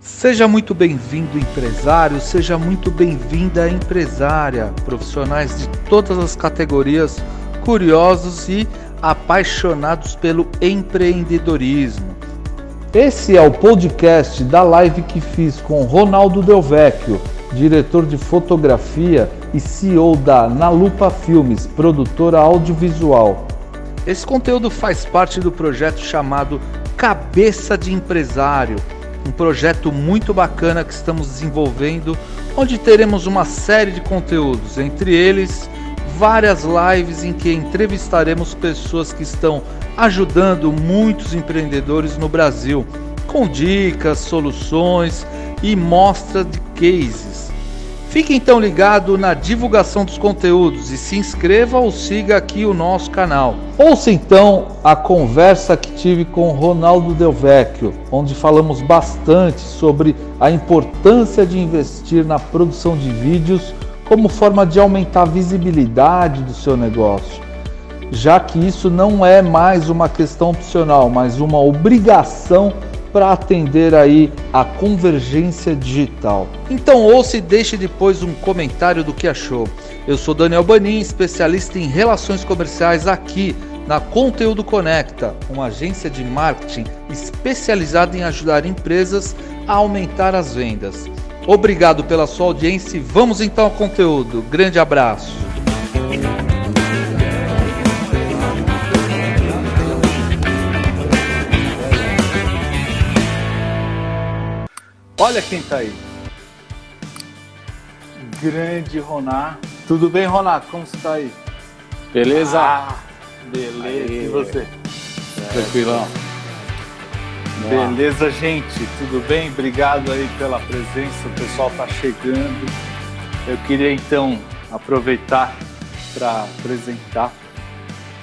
Seja muito bem-vindo, empresário, seja muito bem-vinda, empresária, profissionais de todas as categorias, curiosos e apaixonados pelo empreendedorismo. Esse é o podcast da live que fiz com Ronaldo Del Vecchio, diretor de fotografia e CEO da Nalupa Filmes, produtora audiovisual. Esse conteúdo faz parte do projeto chamado Cabeça de Empresário um projeto muito bacana que estamos desenvolvendo, onde teremos uma série de conteúdos, entre eles várias lives em que entrevistaremos pessoas que estão ajudando muitos empreendedores no Brasil, com dicas, soluções e mostra de cases. Fique então ligado na divulgação dos conteúdos e se inscreva ou siga aqui o nosso canal. Ouça então a conversa que tive com Ronaldo Del Vecchio, onde falamos bastante sobre a importância de investir na produção de vídeos como forma de aumentar a visibilidade do seu negócio, já que isso não é mais uma questão opcional, mas uma obrigação para atender aí a convergência digital. Então ouça e deixe depois um comentário do que achou. Eu sou Daniel Banin, especialista em relações comerciais aqui na Conteúdo Conecta, uma agência de marketing especializada em ajudar empresas a aumentar as vendas. Obrigado pela sua audiência e vamos então ao conteúdo. Grande abraço. Olha quem tá aí. Grande Ronar. Tudo bem, Ronar? Como você tá aí? Beleza? Ah, beleza. Aê. E você? É, Tranquilão. Beleza, gente? Tudo bem? Obrigado aí pela presença. O pessoal tá chegando. Eu queria então aproveitar para apresentar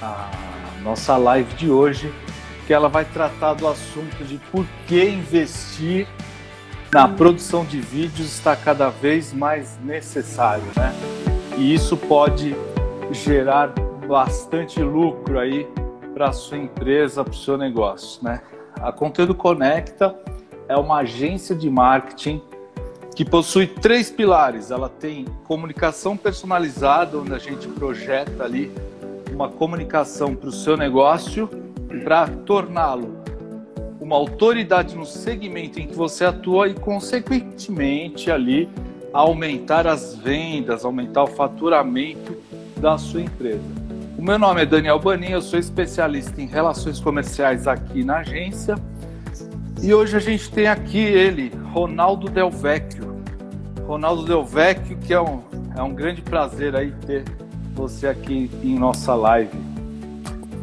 a nossa live de hoje, que ela vai tratar do assunto de por que investir na produção de vídeos está cada vez mais necessário, né? E isso pode gerar bastante lucro aí para sua empresa, para o seu negócio, né? A Conteúdo Conecta é uma agência de marketing que possui três pilares. Ela tem comunicação personalizada, onde a gente projeta ali uma comunicação para o seu negócio para torná-lo uma autoridade no segmento em que você atua e, consequentemente, ali aumentar as vendas, aumentar o faturamento da sua empresa. O meu nome é Daniel Banin, eu sou especialista em relações comerciais aqui na agência. E hoje a gente tem aqui ele, Ronaldo Del Vecchio. Ronaldo Del Vecchio, que é um, é um grande prazer aí ter você aqui em nossa live.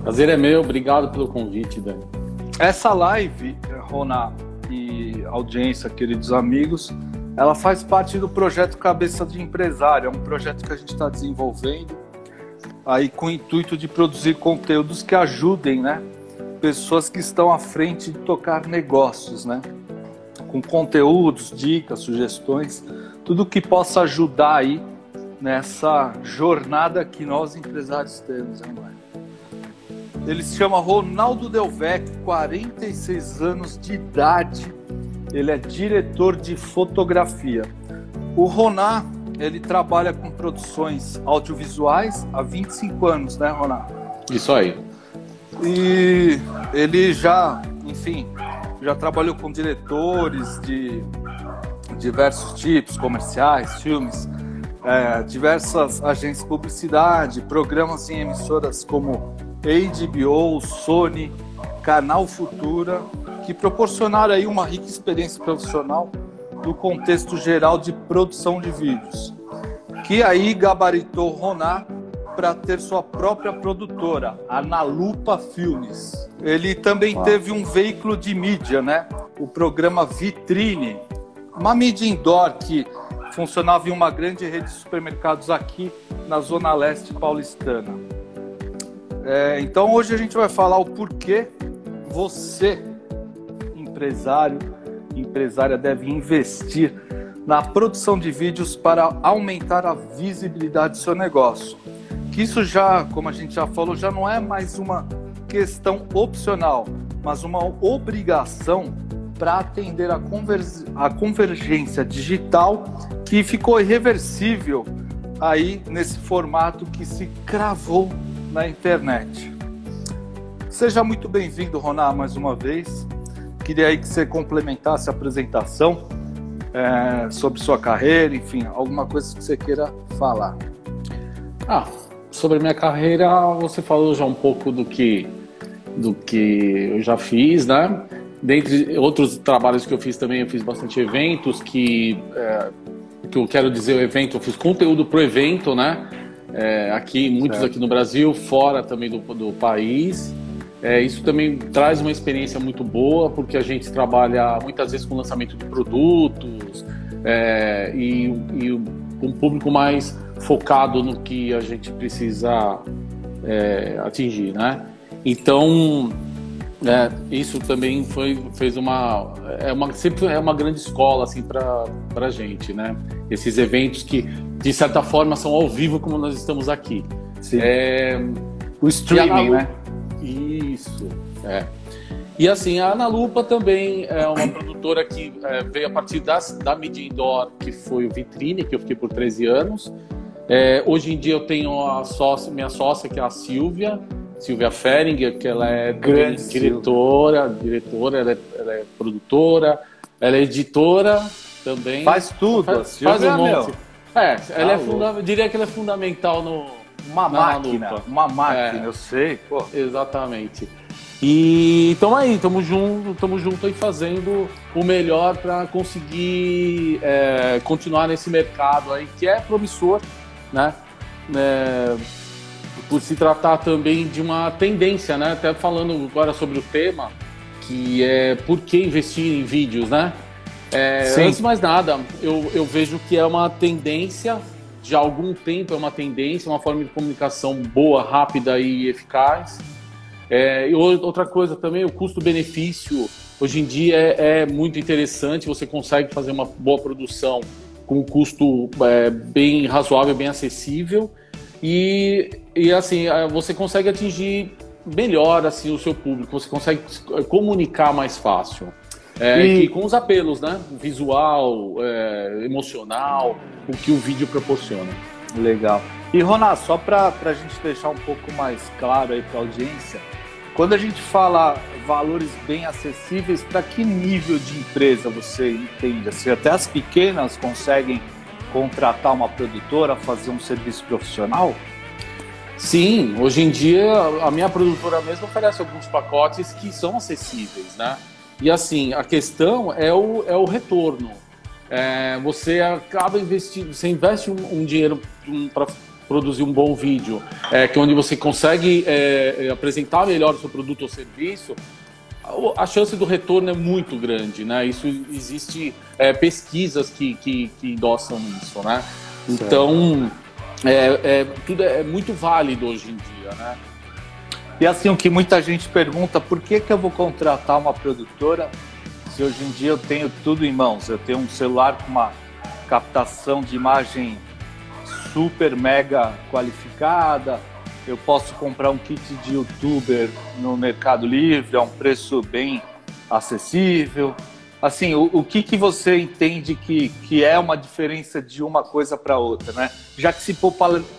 Prazer é meu, obrigado pelo convite, Dani. Essa live, Rona e audiência, queridos amigos, ela faz parte do projeto Cabeça de Empresário, é um projeto que a gente está desenvolvendo aí com o intuito de produzir conteúdos que ajudem, né, pessoas que estão à frente de tocar negócios, né, com conteúdos, dicas, sugestões, tudo que possa ajudar aí nessa jornada que nós empresários temos, né, ele se chama Ronaldo Delvec, 46 anos de idade. Ele é diretor de fotografia. O Roná, ele trabalha com produções audiovisuais há 25 anos, né, Roná? Isso aí. E ele já, enfim, já trabalhou com diretores de diversos tipos, comerciais, filmes, é, diversas agências de publicidade, programas em emissoras como HBO, Sony, Canal Futura, que proporcionaram aí uma rica experiência profissional no contexto geral de produção de vídeos, que aí gabaritou Ronar para ter sua própria produtora, a Nalupa Filmes. Ele também Uau. teve um veículo de mídia, né? O programa Vitrine, uma mídia indoor que funcionava em uma grande rede de supermercados aqui na zona leste paulistana. É, então hoje a gente vai falar o porquê você, empresário, empresária, deve investir na produção de vídeos para aumentar a visibilidade do seu negócio. Que isso já, como a gente já falou, já não é mais uma questão opcional, mas uma obrigação para atender a, a convergência digital que ficou irreversível aí nesse formato que se cravou na internet. Seja muito bem-vindo, Roná, mais uma vez. Queria aí que você complementasse a apresentação é, sobre sua carreira, enfim, alguma coisa que você queira falar. Ah, sobre a minha carreira, você falou já um pouco do que do que eu já fiz, né? Dentre outros trabalhos que eu fiz também, eu fiz bastante eventos que, é, que eu quero dizer o evento, eu fiz conteúdo para o evento, né? É, aqui, muitos aqui no Brasil, fora também do, do país. É, isso também traz uma experiência muito boa, porque a gente trabalha muitas vezes com lançamento de produtos é, e, e um público mais focado no que a gente precisa é, atingir, né? Então, é, isso também foi, fez uma, é uma sempre é uma grande escola assim para para gente, né? Esses eventos que de certa forma são ao vivo como nós estamos aqui. Sim. É, o streaming, né? Isso. É. E assim, a Ana Lupa também é uma produtora que é, veio a partir das, da Media Indoor, que foi o Vitrine, que eu fiquei por 13 anos. É, hoje em dia eu tenho a sócia, minha sócia, que é a Silvia, Silvia Feringer, que ela é Grande diretora, diretora, ela é, ela é, produtora, ela é editora também. Faz tudo, faz, faz um monte. É, ela é tá funda, diria que ela é fundamental no. Uma máquina, uma máquina, é, eu sei, pô. Exatamente. E estamos aí, estamos junto, estamos junto aí fazendo o melhor para conseguir é, continuar nesse mercado aí que é promissor, né? É, por se tratar também de uma tendência, né? Até falando agora sobre o tema, que é por que investir em vídeos, né? É, antes de mais nada, eu, eu vejo que é uma tendência de algum tempo, é uma tendência, uma forma de comunicação boa, rápida e eficaz. É, e outra coisa também, o custo-benefício hoje em dia é, é, muito interessante, você consegue fazer uma boa produção com um custo é, bem razoável, bem acessível e, e assim, você consegue atingir melhor assim, o seu público, você consegue comunicar mais fácil. É, e... com os apelos, né? Visual, é, emocional, o que o vídeo proporciona. Legal. E Roná, só para a gente deixar um pouco mais claro aí para a audiência, quando a gente fala valores bem acessíveis, para que nível de empresa você entende? Assim, até as pequenas conseguem contratar uma produtora, fazer um serviço profissional? Sim, hoje em dia a minha produtora mesmo oferece alguns pacotes que são acessíveis, né? E assim, a questão é o, é o retorno. É, você acaba investindo, você investe um, um dinheiro um, para produzir um bom vídeo, é, que é onde você consegue é, apresentar melhor o seu produto ou serviço, a chance do retorno é muito grande, né? Isso existe é, pesquisas que, que, que endossam isso, né? Então, é, é, tudo é muito válido hoje em dia, né? E assim, o que muita gente pergunta, por que, que eu vou contratar uma produtora se hoje em dia eu tenho tudo em mãos? Eu tenho um celular com uma captação de imagem super mega qualificada, eu posso comprar um kit de youtuber no Mercado Livre a um preço bem acessível. Assim, o, o que, que você entende que, que é uma diferença de uma coisa para outra, né? Já que se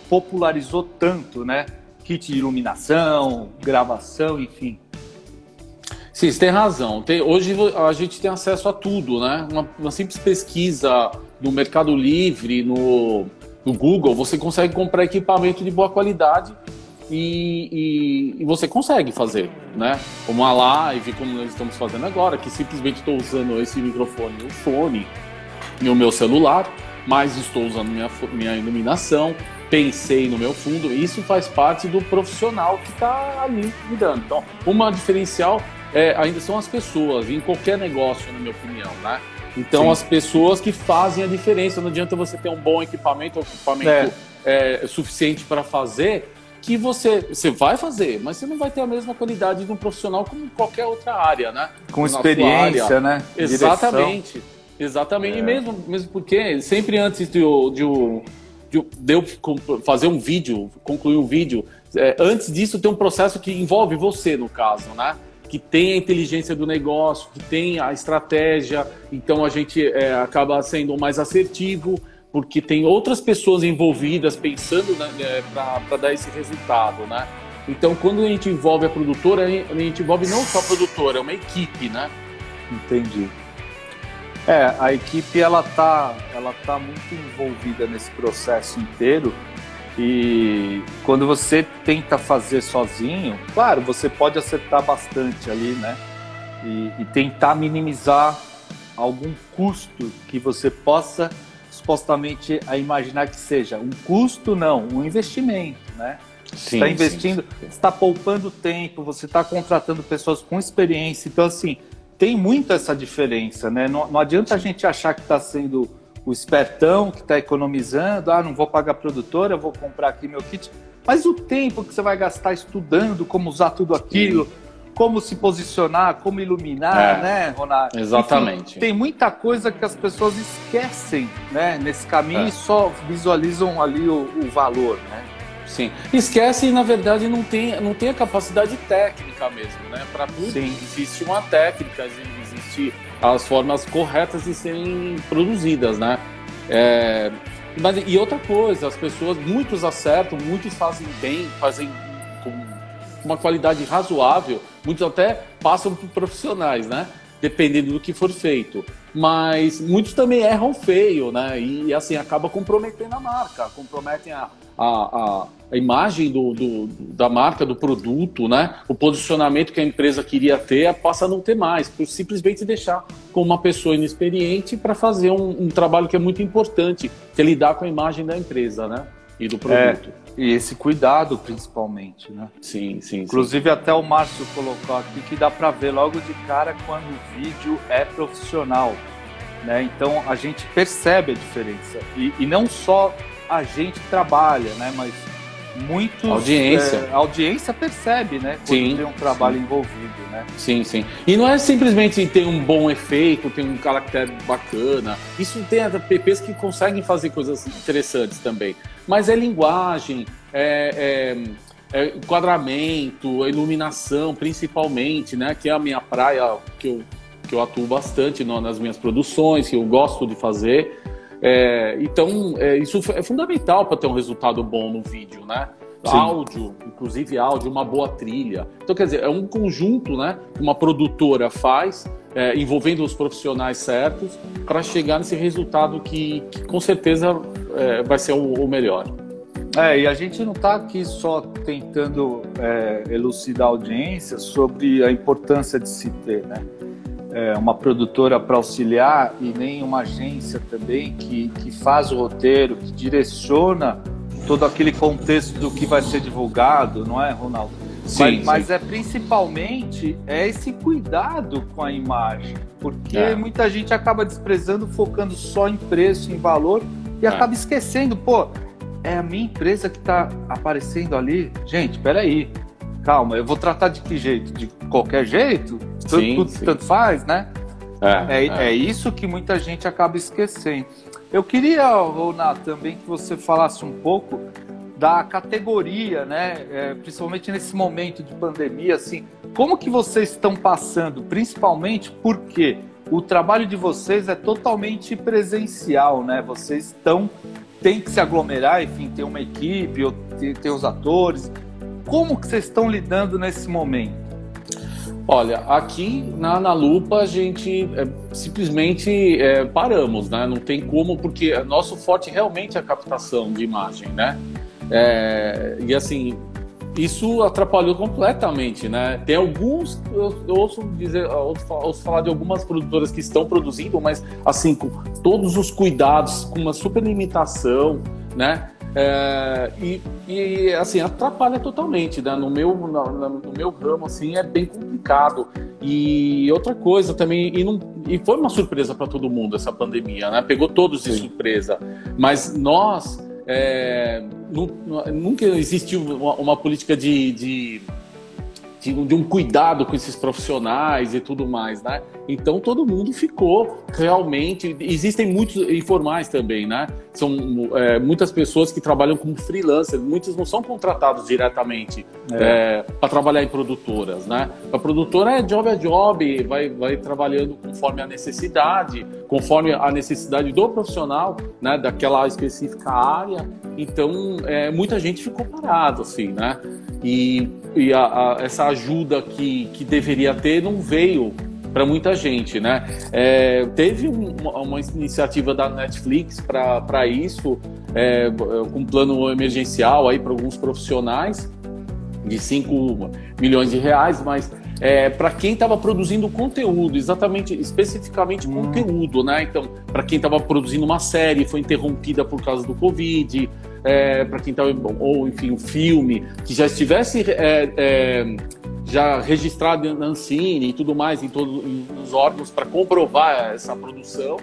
popularizou tanto, né? Kit de iluminação, gravação, enfim. Sim, você tem razão. Tem, hoje a gente tem acesso a tudo, né? Uma, uma simples pesquisa no Mercado Livre, no, no Google, você consegue comprar equipamento de boa qualidade e, e, e, você consegue fazer, né? Como uma live, como nós estamos fazendo agora, que simplesmente estou usando esse microfone no fone no meu celular, mas estou usando minha, minha iluminação, pensei no meu fundo, isso faz parte do profissional que está ali me dando. Então, uma diferencial é, ainda são as pessoas, em qualquer negócio, na minha opinião, né? Então, Sim. as pessoas que fazem a diferença. Não adianta você ter um bom equipamento, um equipamento é. É, suficiente para fazer, que você, você vai fazer, mas você não vai ter a mesma qualidade de um profissional como em qualquer outra área, né? Com experiência, né? Exatamente. Direção. Exatamente. É. E mesmo, mesmo porque sempre antes de, de, de, de eu fazer um vídeo, concluir um vídeo, é, antes disso tem um processo que envolve você, no caso, né? Que tem a inteligência do negócio, que tem a estratégia, então a gente é, acaba sendo mais assertivo, porque tem outras pessoas envolvidas pensando né, é, para dar esse resultado, né? Então, quando a gente envolve a produtora, a gente envolve não só a produtora, é uma equipe, né? Entendi. É, a equipe ela tá, ela tá muito envolvida nesse processo inteiro e quando você tenta fazer sozinho, claro, você pode acertar bastante ali, né? E, e tentar minimizar algum custo que você possa supostamente a imaginar que seja um custo, não, um investimento, né? Você está investindo, sim, sim. está poupando tempo, você está contratando pessoas com experiência. Então, assim, tem muito essa diferença, né? Não, não adianta a gente achar que está sendo o espertão, que está economizando, ah, não vou pagar a produtora, vou comprar aqui meu kit. Mas o tempo que você vai gastar estudando como usar tudo aquilo, sim. como se posicionar, como iluminar, é, né, Ronaldo? Exatamente. Enfim, tem muita coisa que as pessoas esquecem, né, nesse caminho é. e só visualizam ali o, o valor, né? Sim. Esquece e, na verdade, não tem, não tem a capacidade técnica mesmo, né? Para tudo Sim. existe uma técnica, existe as formas corretas de serem produzidas, né? É, mas, e outra coisa, as pessoas, muitos acertam, muitos fazem bem, fazem com uma qualidade razoável, muitos até passam por profissionais, né? Dependendo do que for feito. Mas muitos também erram feio, né? E, assim, acaba comprometendo a marca, comprometem a, a, a, a imagem do, do, da marca, do produto, né? o posicionamento que a empresa queria ter, passa a não ter mais, por simplesmente deixar com uma pessoa inexperiente para fazer um, um, trabalho que é muito importante, que é lidar com a imagem da empresa né? E do produto. É, e esse cuidado, principalmente. Né? Sim, sim. Inclusive, sim. até o Márcio colocou aqui que dá para ver logo de cara quando o vídeo é profissional. Né? Então, a gente percebe a diferença. E, e não só a gente trabalha, né? Mas muitos audiência é, a audiência percebe, né? Quando sim, tem um trabalho sim. envolvido, né? Sim, sim. E não é simplesmente ter um bom efeito, ter um caractere bacana. Isso tem até PPs que conseguem fazer coisas interessantes também. Mas é linguagem, é, é, é enquadramento, iluminação, principalmente, né? Que é a minha praia que eu que eu atuo bastante nas minhas produções, que eu gosto de fazer. É, então, é, isso é fundamental para ter um resultado bom no vídeo, né? Sim. Áudio, inclusive áudio, uma boa trilha. Então, quer dizer, é um conjunto né, que uma produtora faz, é, envolvendo os profissionais certos, para chegar nesse resultado que, que com certeza é, vai ser o, o, melhor. É, e a gente não está aqui só tentando é, elucidar a audiência sobre a importância de se ter, né? É, uma produtora para auxiliar e nem uma agência também que, que faz o roteiro, que direciona todo aquele contexto do que vai ser divulgado, não é, Ronaldo? Sim, mas, sim. mas é principalmente é esse cuidado com a imagem, porque é. muita gente acaba desprezando, focando só em preço, em valor e é. acaba esquecendo, pô, é a minha empresa que está aparecendo ali. Gente, peraí, calma, eu vou tratar de que jeito? De qualquer jeito? Tudo, sim, tudo sim. tanto faz, né? É, é, é. é, isso que muita gente acaba esquecendo. Eu queria, Ronaldo, também que você falasse um pouco da categoria, né? É, principalmente nesse momento de pandemia, assim, como que vocês estão passando, principalmente porque o trabalho de vocês é totalmente presencial, né? Vocês estão tem que se aglomerar, enfim, ter uma equipe, ter, ter os atores. Como que vocês estão lidando nesse momento? Olha, aqui na, na Lupa a gente é, simplesmente é, paramos, né? Não tem como, porque nosso forte realmente é a captação de imagem, né? É, e assim, isso atrapalhou completamente, né? Tem alguns, eu, eu ouço dizer, ouço, ouço falar de algumas produtoras que estão produzindo, mas assim, com todos os cuidados, com uma super limitação, né? É, e, e, assim, atrapalha totalmente, né? No meu, no, no, meu ramo, assim, é bem complicado. E outra coisa também, e, não, e foi uma surpresa para todo mundo essa pandemia, né? Pegou todos de surpresa. Mas nós, é, nunca existiu uma, uma política de, de de, de, um cuidado com esses profissionais e tudo mais, né? Então todo mundo ficou realmente. Existem muitos informais também, né? São é, muitas pessoas que trabalham como freelancer, muitos não são contratados diretamente é. é, para trabalhar em produtoras, né? A produtora é job a job, vai, vai trabalhando conforme a necessidade, conforme a necessidade do profissional, né? Daquela específica área. Então é, muita gente ficou parado, assim, né? E, e a, a, essa ajuda que, que deveria ter não veio para muita gente, né? É, teve uma, uma, iniciativa da Netflix para isso, é, com um plano emergencial aí para alguns profissionais de 5 milhões de reais, mas é, para quem estava produzindo conteúdo, exatamente, especificamente hum. conteúdo, né? Então, para quem estava produzindo uma série, foi interrompida por causa do Covid, é, para quem estava, ou enfim, um filme, que já estivesse é, é, já registrado na Ancine e tudo mais, em todos os órgãos, para comprovar essa produção.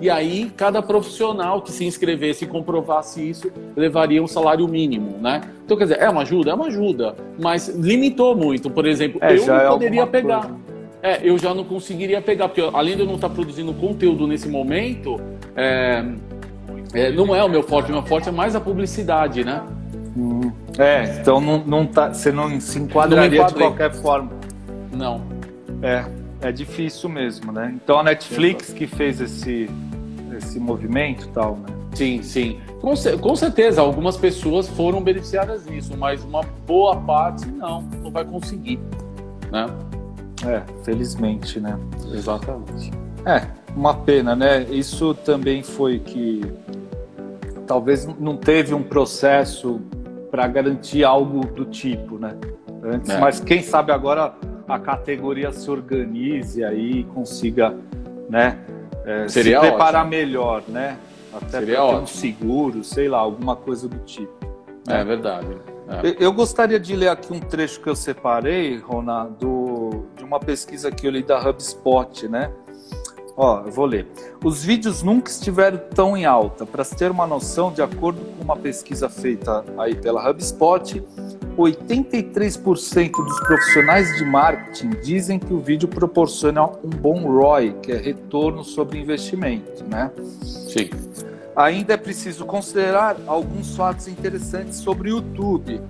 E aí, cada profissional que se inscrevesse e comprovasse isso levaria um salário mínimo, né? Então, quer dizer, é uma ajuda? É uma ajuda, mas limitou muito. Por exemplo, é, eu não é poderia pegar. Coisa. É, eu já não conseguiria pegar, porque além de eu não estar produzindo conteúdo nesse momento, é, é, não é o meu forte, o meu forte é mais a publicidade, né? Hum. É, então não, não tá, você não se enquadraria não de qualquer forma. Não. É, é difícil mesmo, né? Então a Netflix que fez esse, esse movimento e tal, né? Sim, sim. Com, com certeza, algumas pessoas foram beneficiadas disso, mas uma boa parte não, não vai conseguir, né? É, felizmente, né? Exatamente. É, uma pena, né? Isso também foi que talvez não teve um processo para garantir algo do tipo, né? Antes, é. mas quem sabe agora a categoria se organize aí e consiga, né? É, se preparar ótimo. melhor, né? Até Seria ter um seguro, sei lá, alguma coisa do tipo. Né? É verdade. É. Eu, eu, gostaria de ler aqui um trecho que eu separei, Ronaldo, de uma pesquisa que eu li da HubSpot, né? Ó, eu vou ler. Os vídeos nunca estiveram tão em alta. Para se ter uma noção, de acordo com uma pesquisa feita aí pela HubSpot, 83% dos profissionais de marketing dizem que o vídeo proporciona um bom ROI, que é retorno sobre investimento, né? Sim. Ainda é preciso considerar alguns fatos interessantes sobre o YouTube.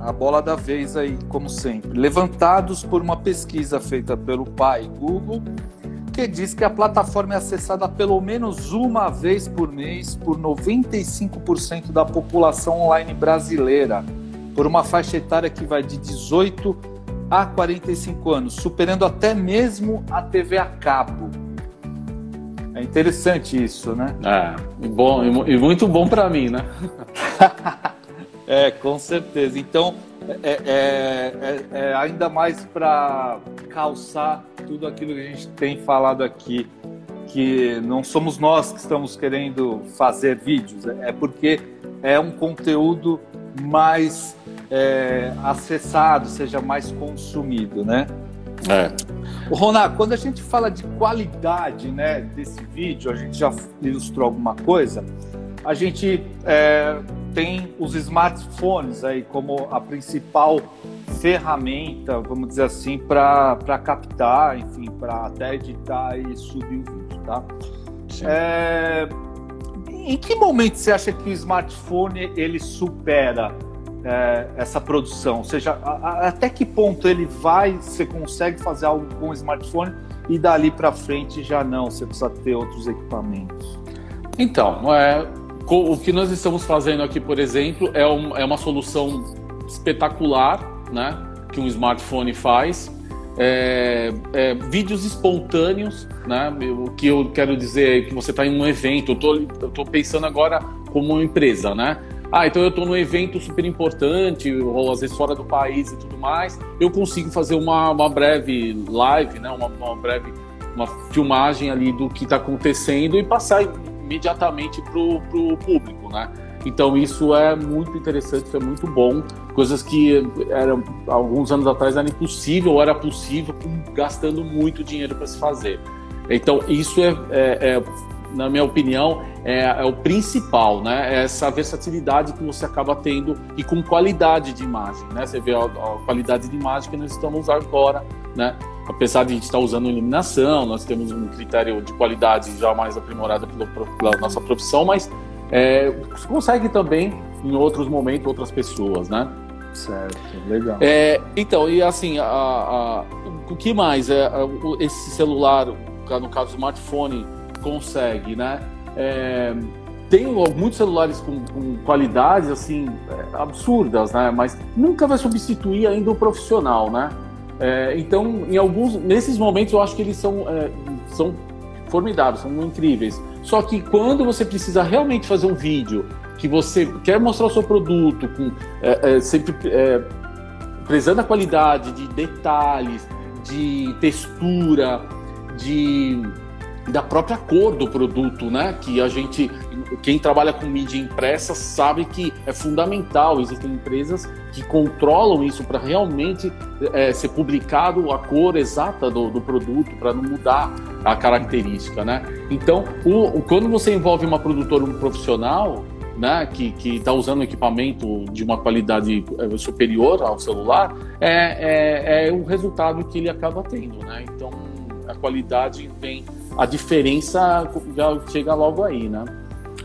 A bola da vez aí, como sempre, levantados por uma pesquisa feita pelo pai Google que diz que a plataforma é acessada pelo menos uma vez por mês por 95% da população online brasileira, por uma faixa etária que vai de 18 a 45 anos, superando até mesmo a TV a cabo. É interessante isso, né? É, bom, e muito bom para mim, né? é, com certeza. Então, é, é, é, é ainda mais para calçar tudo aquilo que a gente tem falado aqui, que não somos nós que estamos querendo fazer vídeos, é porque é um conteúdo mais é, acessado, seja mais consumido, né? É. O Roná, quando a gente fala de qualidade, né, desse vídeo, a gente já ilustrou alguma coisa. A gente é, tem os smartphones aí como a principal ferramenta, vamos dizer assim, para captar, enfim, para até editar e subir o vídeo, tá? É, em que momento você acha que o smartphone ele supera é, essa produção? Ou seja, a, a, até que ponto ele vai, você consegue fazer algo com o smartphone e dali para frente já não, você precisa ter outros equipamentos? Então, é, o que nós estamos fazendo aqui, por exemplo, é, um, é uma solução espetacular, né? Que um smartphone faz. É, é, vídeos espontâneos, né? O que eu quero dizer é que você está em um evento. Eu tô, eu tô pensando agora como uma empresa, né? Ah, então eu estou num evento super importante, ou às vezes fora do país e tudo mais. Eu consigo fazer uma, uma breve live, né? Uma, uma breve uma filmagem ali do que está acontecendo e passar imediatamente para o público, né? Então isso é muito interessante, isso é muito bom. Coisas que eram alguns anos atrás era impossível era possível gastando muito dinheiro para se fazer. Então isso é, é, é na minha opinião, é, é, o principal, né? É essa versatilidade que você acaba tendo e com qualidade de imagem, né? Você vê a, a qualidade de imagem que nós estamos agora, né? Apesar de a gente estar usando iluminação, nós temos um critério de qualidade já mais aprimorado pela, pela nossa profissão, mas é, consegue também em outros momentos outras pessoas, né? Certo, legal. É, então, e assim, a, a, o que mais? É, esse celular, no caso do smartphone, consegue, né? É, tem muitos celulares com, com qualidades assim é, absurdas, né? Mas nunca vai substituir ainda o profissional, né? É, então, em alguns, nesses momentos, eu acho que eles são, é, são formidáveis, são incríveis. Só que quando você precisa realmente fazer um vídeo que você quer mostrar o seu produto com é, é, sempre é, prezando a qualidade de detalhes, de textura, de da própria cor do produto, né? Que a gente, quem trabalha com mídia impressa sabe que é fundamental. Existem empresas que controlam isso para realmente é, ser publicado a cor exata do, do produto, para não mudar a característica, né? Então, o, quando você envolve uma produtora, um profissional, né, que está usando equipamento de uma qualidade é, superior ao celular, é, é, é o resultado que ele acaba tendo, né? Então, a qualidade vem a diferença já chega logo aí, né?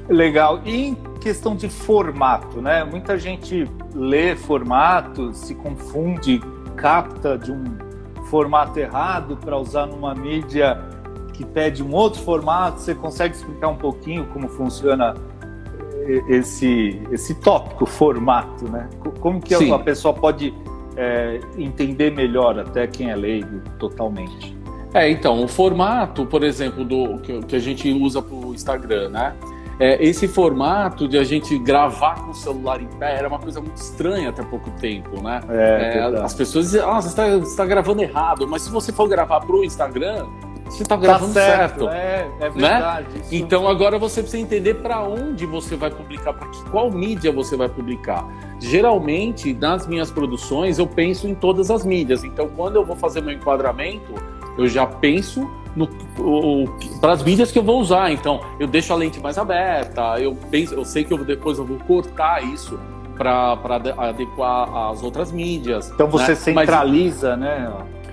Legal. E em questão de formato, né? Muita gente lê formato, se confunde, capta de um formato errado para usar numa mídia que pede um outro formato. Você consegue explicar um pouquinho como funciona eh, esse, esse tópico, formato, né? Como que Sim. a pessoa pode é, entender melhor, até quem é leigo, totalmente? É, então, o formato, por exemplo, do que, que a gente usa para o Instagram, né? É, esse formato de a gente gravar com o celular em pé era uma coisa muito estranha até pouco tempo, né? É, é, as pessoas dizem, ah, você está tá gravando errado, mas se você for gravar para o Instagram, você está gravando tá certo. certo. É, é né? verdade. Né? Então agora você precisa entender para onde você vai publicar, para qual mídia você vai publicar. Geralmente, nas minhas produções, eu penso em todas as mídias. Então, quando eu vou fazer meu enquadramento, eu já penso para as mídias que eu vou usar. Então, eu deixo a lente mais aberta, eu penso, eu sei que eu, depois eu vou cortar isso para adequar às outras mídias. Então você né? centraliza, Mas, né?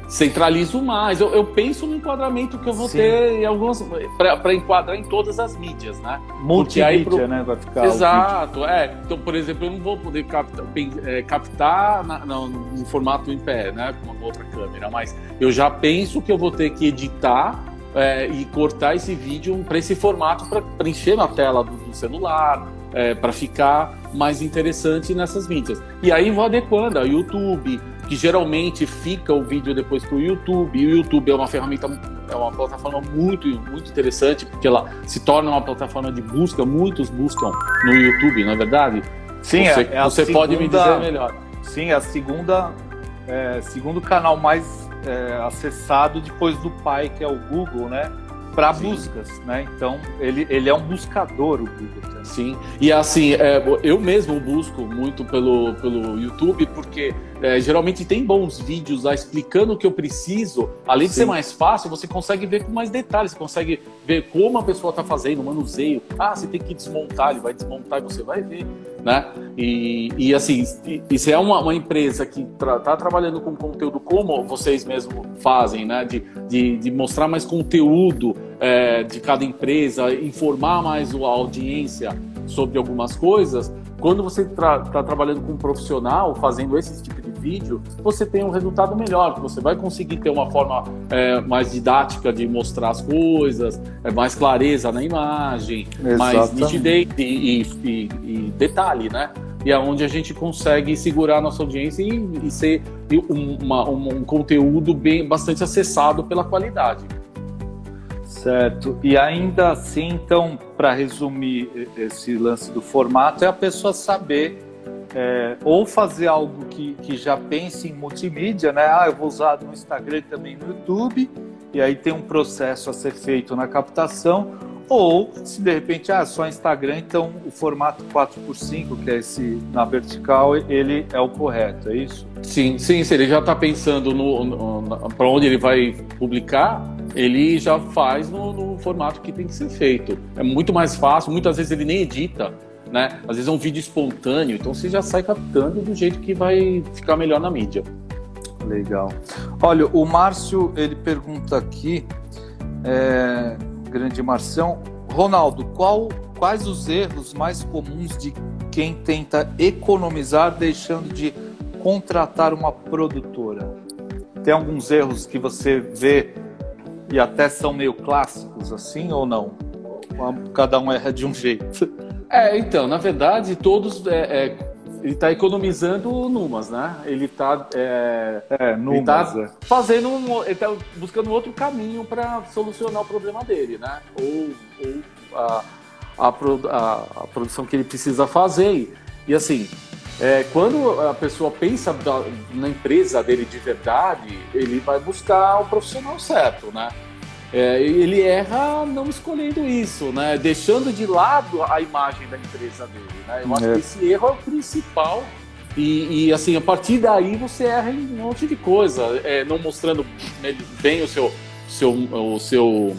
Centralizo mais. Eu, eu, penso no enquadramento que eu vou Sim. ter em algumas para enquadrar em todas as mídias, né? Multimídia, pro... né? Vai ficar. Exato, é. Então, por exemplo, eu não vou poder captar, é, captar na, não, no formato em pé, né? Com uma outra câmera, mas eu já penso que eu vou ter que editar é, e cortar esse vídeo para esse formato para preencher na tela do, do celular, é, para ficar mais interessante nessas mídias. E aí vou adequando a YouTube, que geralmente fica o vídeo depois para o YouTube. E o YouTube é uma ferramenta, é uma plataforma muito, muito interessante, porque ela se torna uma plataforma de busca. Muitos buscam no YouTube, não é verdade? Sim, você, é, é você segunda, pode me dizer melhor. Sim, é a segunda, é, segundo canal mais é, acessado depois do pai, que é o Google, né? para buscas, né? Então ele, ele é um buscador o Google. Sim. E assim, é, eu mesmo busco muito pelo, pelo YouTube porque é, geralmente tem bons vídeos lá explicando o que eu preciso. Além de Sim. ser mais fácil, você consegue ver com mais detalhes, você consegue ver como a pessoa está fazendo, o manuseio. Ah, você tem que desmontar, ele vai desmontar e você vai ver. Né? E, e assim, e, se é uma, uma empresa que está tra trabalhando com conteúdo como vocês mesmos fazem, né? de, de, de mostrar mais conteúdo é, de cada empresa, informar mais a audiência sobre algumas coisas, quando você está tra trabalhando com um profissional, fazendo esse tipo de vídeo, você tem um resultado melhor, você vai conseguir ter uma forma é, mais didática de mostrar as coisas, é, mais clareza na imagem, Exatamente. mais nitidez e, e, e, e, detalhe, né? E é onde a gente consegue segurar a nossa audiência e, ser uma, um, um conteúdo bem, bastante acessado pela qualidade. Certo. E ainda assim, então, para resumir esse lance do formato, é a pessoa saber é, ou fazer algo que, que já pense em multimídia, né? Ah, eu vou usar no Instagram também no YouTube, e aí tem um processo a ser feito na captação, ou se de repente, ah, só Instagram, então o formato 4x5, que é esse na vertical, ele é o correto, é isso? Sim, sim, se ele já está pensando no, no para onde ele vai publicar, ele já faz no, no, formato que tem que ser feito. É muito mais fácil, muitas vezes ele nem edita, né? Às vezes é um vídeo espontâneo, então você já sai captando do jeito que vai ficar melhor na mídia. Legal. Olha, o Márcio ele pergunta aqui, é, grande Marção, Ronaldo, qual, quais os erros mais comuns de quem tenta economizar deixando de contratar uma produtora? Tem alguns erros que você vê e até são meio clássicos assim ou não? Cada um erra de um jeito. É, então, na verdade, todos é, é, ele está economizando numas, né? Ele está é, é, numas, tá é. fazendo um, ele está buscando outro caminho para solucionar o problema dele, né? Ou, ou a, a, a, a, produção que ele precisa fazer. E assim, é, quando a pessoa pensa da, na empresa dele de verdade, ele vai buscar o profissional certo, né? É, ele erra não escolhendo isso, né? Deixando de lado a imagem da empresa dele. Né? Eu acho é. que esse erro é o principal. E, e, assim, a partir daí você erra em um monte de coisa, é, não mostrando bem o seu, seu, o seu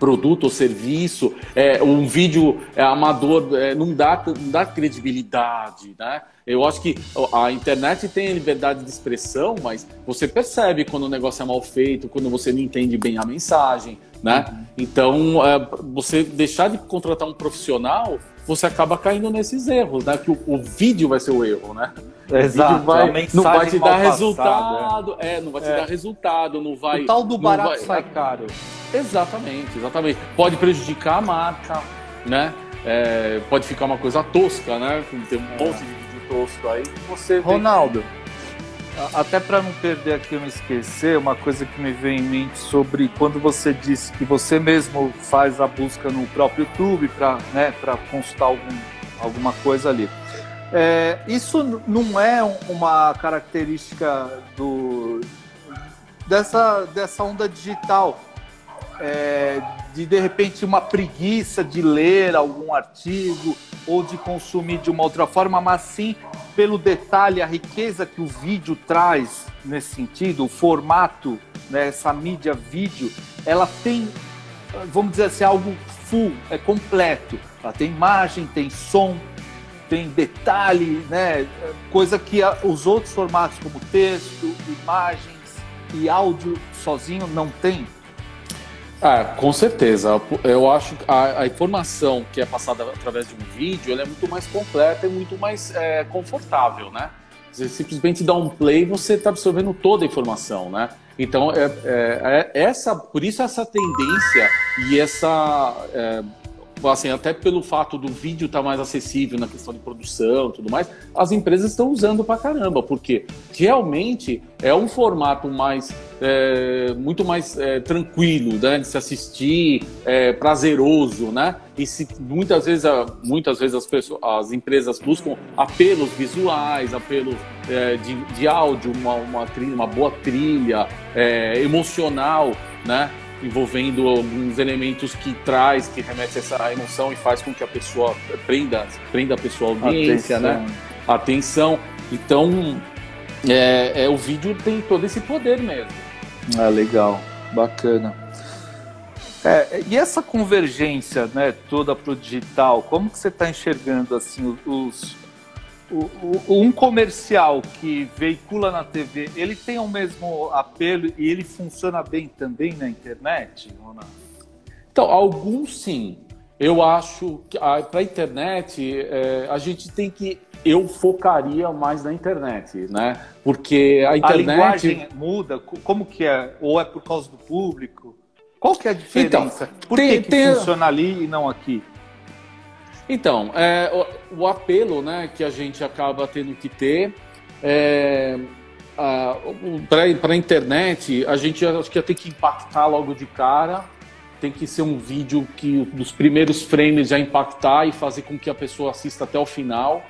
produto ou serviço, é, um vídeo amador é, não, dá, não dá credibilidade, né? Eu acho que a internet tem liberdade de expressão, mas você percebe quando o negócio é mal feito, quando você não entende bem a mensagem, né? Uhum. Então, é, você deixar de contratar um profissional, você acaba caindo nesses erros, né? Que o, o vídeo vai ser o erro, né? Exato. Vai, não vai te dar resultado, é. é. não vai te é. dar resultado, não vai. O tal do barato vai, sai caro. Exatamente, exatamente. Pode prejudicar a marca, né? É, pode ficar uma coisa tosca, né? Tem um monte de aí. Você Ronaldo, até para não perder aqui, não esquecer, uma coisa que me vem em mente sobre quando você disse que você mesmo faz a busca no próprio YouTube para né, consultar algum, alguma coisa ali. É, isso não é uma característica do, dessa, dessa onda digital é, de de repente uma preguiça de ler algum artigo ou de consumir de uma outra forma, mas sim pelo detalhe, a riqueza que o vídeo traz nesse sentido, o formato, né, essa mídia vídeo, ela tem, vamos dizer assim, algo full, é completo. Ela tem imagem, tem som, tem detalhe, né, coisa que os outros formatos como texto, imagens e áudio sozinho não tem. Ah, com certeza. Eu acho que a, a, informação que é passada através de um vídeo é muito mais completa e muito mais é, confortável, né? Você simplesmente dá um play e você está absorvendo toda a informação, né? Então, é, é, é, essa, por isso essa tendência e essa é, assim, até pelo fato do vídeo estar tá mais acessível na questão de produção tudo mais, as empresas estão usando pra caramba, porque realmente é um formato mais é, muito mais é, tranquilo né, de se assistir, é, prazeroso, né? E se muitas vezes, muitas vezes as, pessoas, as empresas buscam apelos visuais, apelos é, de, de áudio, uma, uma, trilha, uma boa trilha, é, emocional, né? Envolvendo alguns elementos que traz, que remete a essa emoção e faz com que a pessoa prenda, prenda a pessoa audiência, né? Atenção. né? Atenção. Então, é, é, o vídeo tem todo esse poder mesmo. Ah, legal, bacana. É, e essa convergência, né, toda para o digital, como que você está enxergando assim os, o, o, um comercial que veicula na TV, ele tem o mesmo apelo e ele funciona bem também na internet? Não? Então, alguns sim. Eu acho que para a internet é, a gente tem que eu focaria mais na internet, né? Porque a internet a linguagem muda. Como que é? Ou é por causa do público? Qual que é a diferença? Então, por tem, que, que tem... funciona ali e não aqui? Então, é, o, o, apelo né, que a gente acaba tendo que ter é, para a internet, a gente acho que ter que impactar logo de cara. Tem que ser um vídeo que dos primeiros frames já impactar e fazer com que a pessoa assista até o final.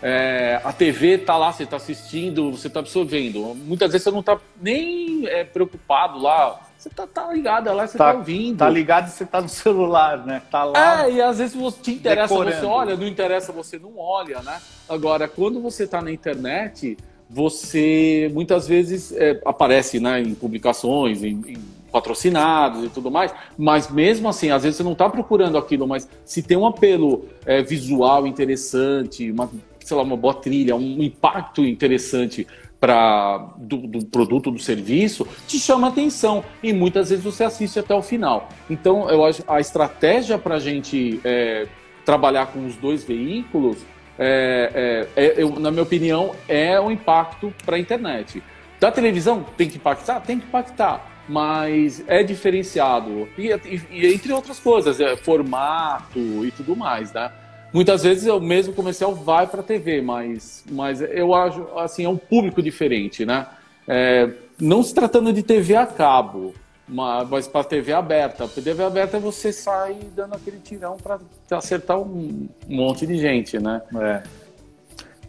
É, a TV tá lá, você está assistindo, você está absorvendo. Muitas vezes você não está nem é, preocupado lá você tá, tá ligado lá, você tá, tá, ouvindo. Tá ligado e você tá no celular, né? Tá lá. É, e às vezes você te interessa, decorando. você olha, não interessa, você não olha, né? Agora, quando você tá na internet, você muitas vezes é, aparece né, em publicações, em, em patrocinados e tudo mais, mas mesmo assim, às vezes você não está procurando aquilo, mas se tem um apelo é, visual interessante, uma, sei lá, uma boa trilha, um impacto interessante para do, do, produto, do serviço, te chama atenção e muitas vezes você assiste até o final. Então, eu acho a estratégia para a gente é, trabalhar com os dois veículos, é, é, é, eu, na minha opinião, é o impacto para a internet. Da televisão tem que impactar, tem que impactar, mas é diferenciado e, e, e entre outras coisas, é formato e tudo mais, né? Muitas vezes o mesmo comercial vai para a TV, mas, mas eu acho assim é um público diferente, né? É, não se tratando de TV a cabo, mas para TV aberta. Para TV aberta você sai dando aquele tirão para acertar um, monte de gente, né?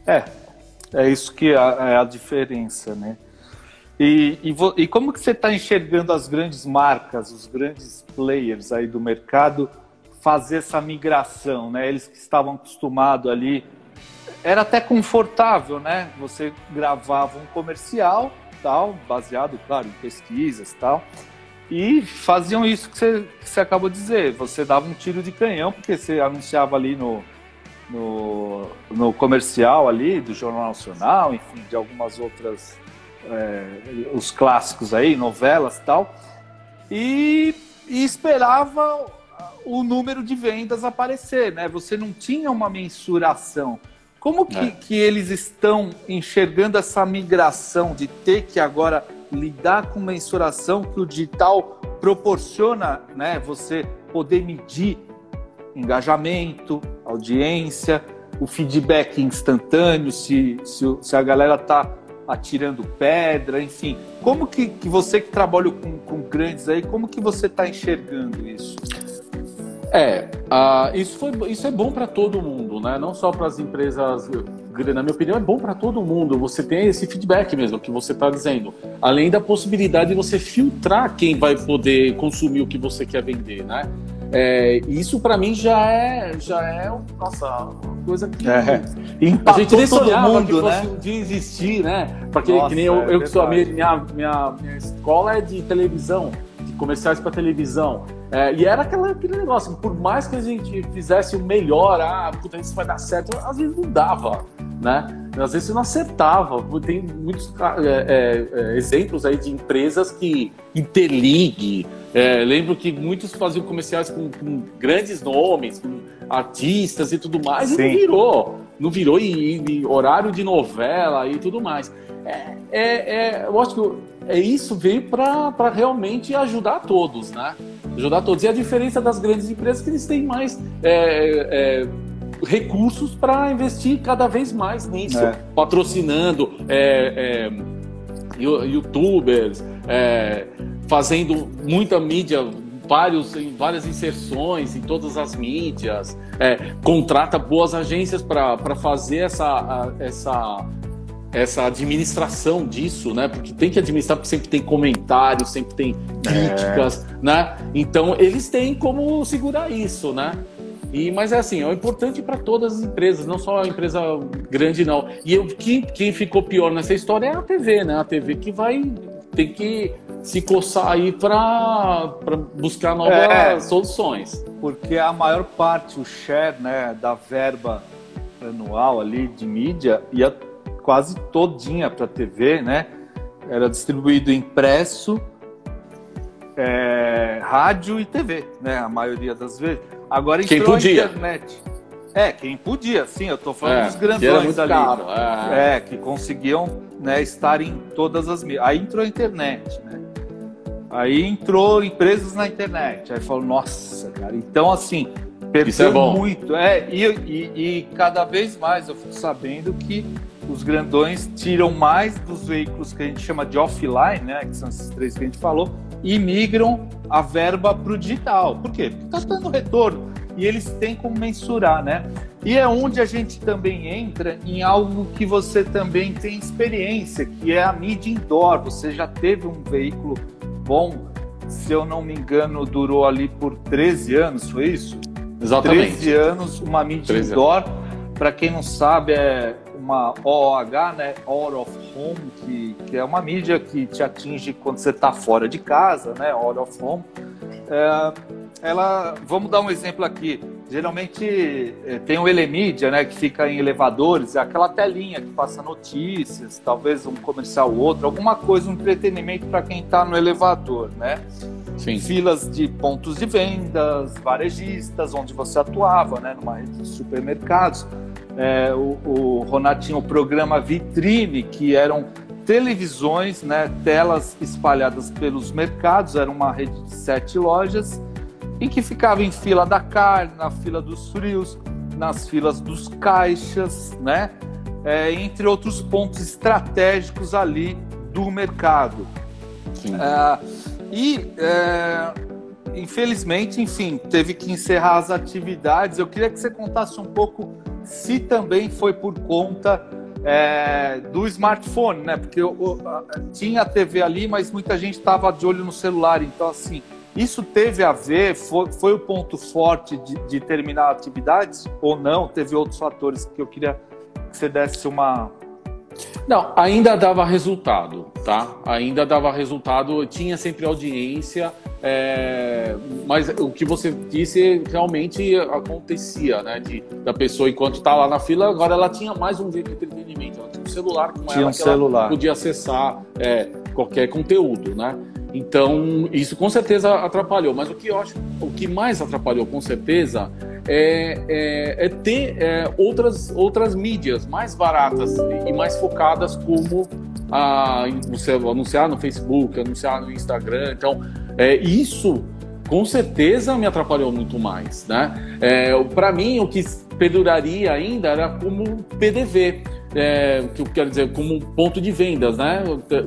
É, é, é isso que é, é a diferença, né? E, e, e como que você está enxergando as grandes marcas, os grandes players aí do mercado? Fazer essa migração, né? Eles que estavam acostumados ali, era até confortável, né? Você gravava um comercial, tal, baseado, claro, em pesquisas, tal, e faziam isso que você, que você acabou de dizer. Você dava um tiro de canhão porque você anunciava ali no, no, no comercial ali do Jornal Nacional, enfim, de algumas outras é, os clássicos aí, novelas, tal, e, e esperava o número de vendas aparecer, né? Você não tinha uma mensuração. Como que, é. que eles estão enxergando essa migração de ter que agora lidar com mensuração que o digital proporciona, né? Você poder medir engajamento, audiência, o feedback instantâneo, se, se, se a galera está atirando pedra, enfim. Como que, que você que trabalha com, com grandes aí, como que você está enxergando isso? É, uh, isso, foi, isso é bom para todo mundo, né? Não só para as empresas, na minha opinião, é bom para todo mundo. Você tem esse feedback mesmo que você está dizendo, além da possibilidade de você filtrar quem vai poder consumir o que você quer vender, né? É, isso para mim já é, já é, nossa, uma coisa que é. a gente nem sonhava mundo, que fosse né? um dia existir, né? Porque nossa, que nem eu, é eu que sou a minha, minha, minha escola é de televisão, comerciais para televisão. É, e era aquela, aquele negócio, por mais que a gente fizesse o melhor, ah, puta, isso vai dar certo, às vezes não dava, né? Às vezes não acertava. Tem muitos é, é, é, exemplos aí de empresas que Interligue, é, lembro que muitos faziam comerciais com, com, grandes nomes, com artistas e tudo mais, Sim. e não virou. Não virou e, e, horário de novela e tudo mais. É, é, é eu acho que é isso veio para realmente ajudar todos, né? Ajudar todos. E a diferença das grandes empresas é que eles têm mais é, é, recursos para investir cada vez mais nisso, é. patrocinando é, é, youtubers, é, fazendo muita mídia vários, várias inserções em todas as mídias, é, contrata boas agências para fazer essa, essa essa administração disso, né? Porque tem que administrar, porque sempre tem comentários, sempre tem críticas, é. né? Então eles têm como segurar isso, né? E, mas é assim, é importante para todas as empresas, não só a empresa grande, não. E eu, quem, quem ficou pior nessa história é a TV, né? A TV que vai ter que se coçar aí para buscar novas é, soluções. Porque a maior parte, o share né, da verba anual ali de mídia ia quase todinha para TV, né? Era distribuído impresso, é, rádio e TV, né? A maioria das vezes. Agora quem podia. internet. É, quem podia, sim, eu tô falando é, dos grandões ali. Caro, é. é. que conseguiam né, estar em todas as mídias. Aí entrou a internet, né? Aí entrou empresas na internet. Aí falou, nossa, cara. Então, assim, perdeu é muito. É, e, e, e cada vez mais eu fico sabendo que os grandões tiram mais dos veículos que a gente chama de offline, né, que são esses três que a gente falou, e migram a verba para o digital. Por quê? Porque está dando retorno e eles têm como mensurar, né? E é onde a gente também entra em algo que você também tem experiência, que é a mídia indoor. Você já teve um veículo bom, se eu não me engano, durou ali por 13 anos, foi isso? Exatamente. 13 anos, uma mídia indoor. Para quem não sabe, é uma OOH, né? Out of home, que, que é uma mídia que te atinge quando você está fora de casa, né? Out of home. É, ela, vamos dar um exemplo aqui. Geralmente é, tem o Elemídia, né, que fica em elevadores, é aquela telinha que passa notícias, talvez um comercial ou outro, alguma coisa, um entretenimento para quem está no elevador, né? Sim. Filas de pontos de vendas, varejistas, onde você atuava, né, numa rede de supermercados. É, o, o Ronald tinha o programa Vitrine, que eram televisões, né, telas espalhadas pelos mercados, era uma rede de sete lojas, em que ficava em fila da carne, na fila dos frios, nas filas dos caixas, né, é, entre outros pontos estratégicos ali do mercado. É, e, é, infelizmente, enfim, teve que encerrar as atividades. Eu queria que você contasse um pouco se também foi por conta é, do smartphone, né? Porque eu, tinha a TV ali, mas muita gente estava de olho no celular. Então, assim, isso teve a ver? Foi, foi o ponto forte de, de terminar atividades ou não? Teve outros fatores que eu queria que você desse uma, não, ainda dava resultado, tá? Ainda dava resultado, tinha sempre audiência, é, mas o que você disse realmente acontecia, né? De, da pessoa, enquanto está lá na fila, agora ela tinha mais um jeito de entretenimento, ela tinha um celular com tinha ela um celular. podia acessar é, qualquer conteúdo, né? Então, isso com certeza atrapalhou. Mas o que eu acho, o que mais atrapalhou com certeza é, é, é ter é, outras, outras mídias mais baratas e mais focadas, como a, anunciar no Facebook, anunciar no Instagram. Então, é, isso com certeza me atrapalhou muito mais, né? É, Para mim, o que perduraria ainda era como PDV é, que eu quero dizer, como ponto de vendas, né?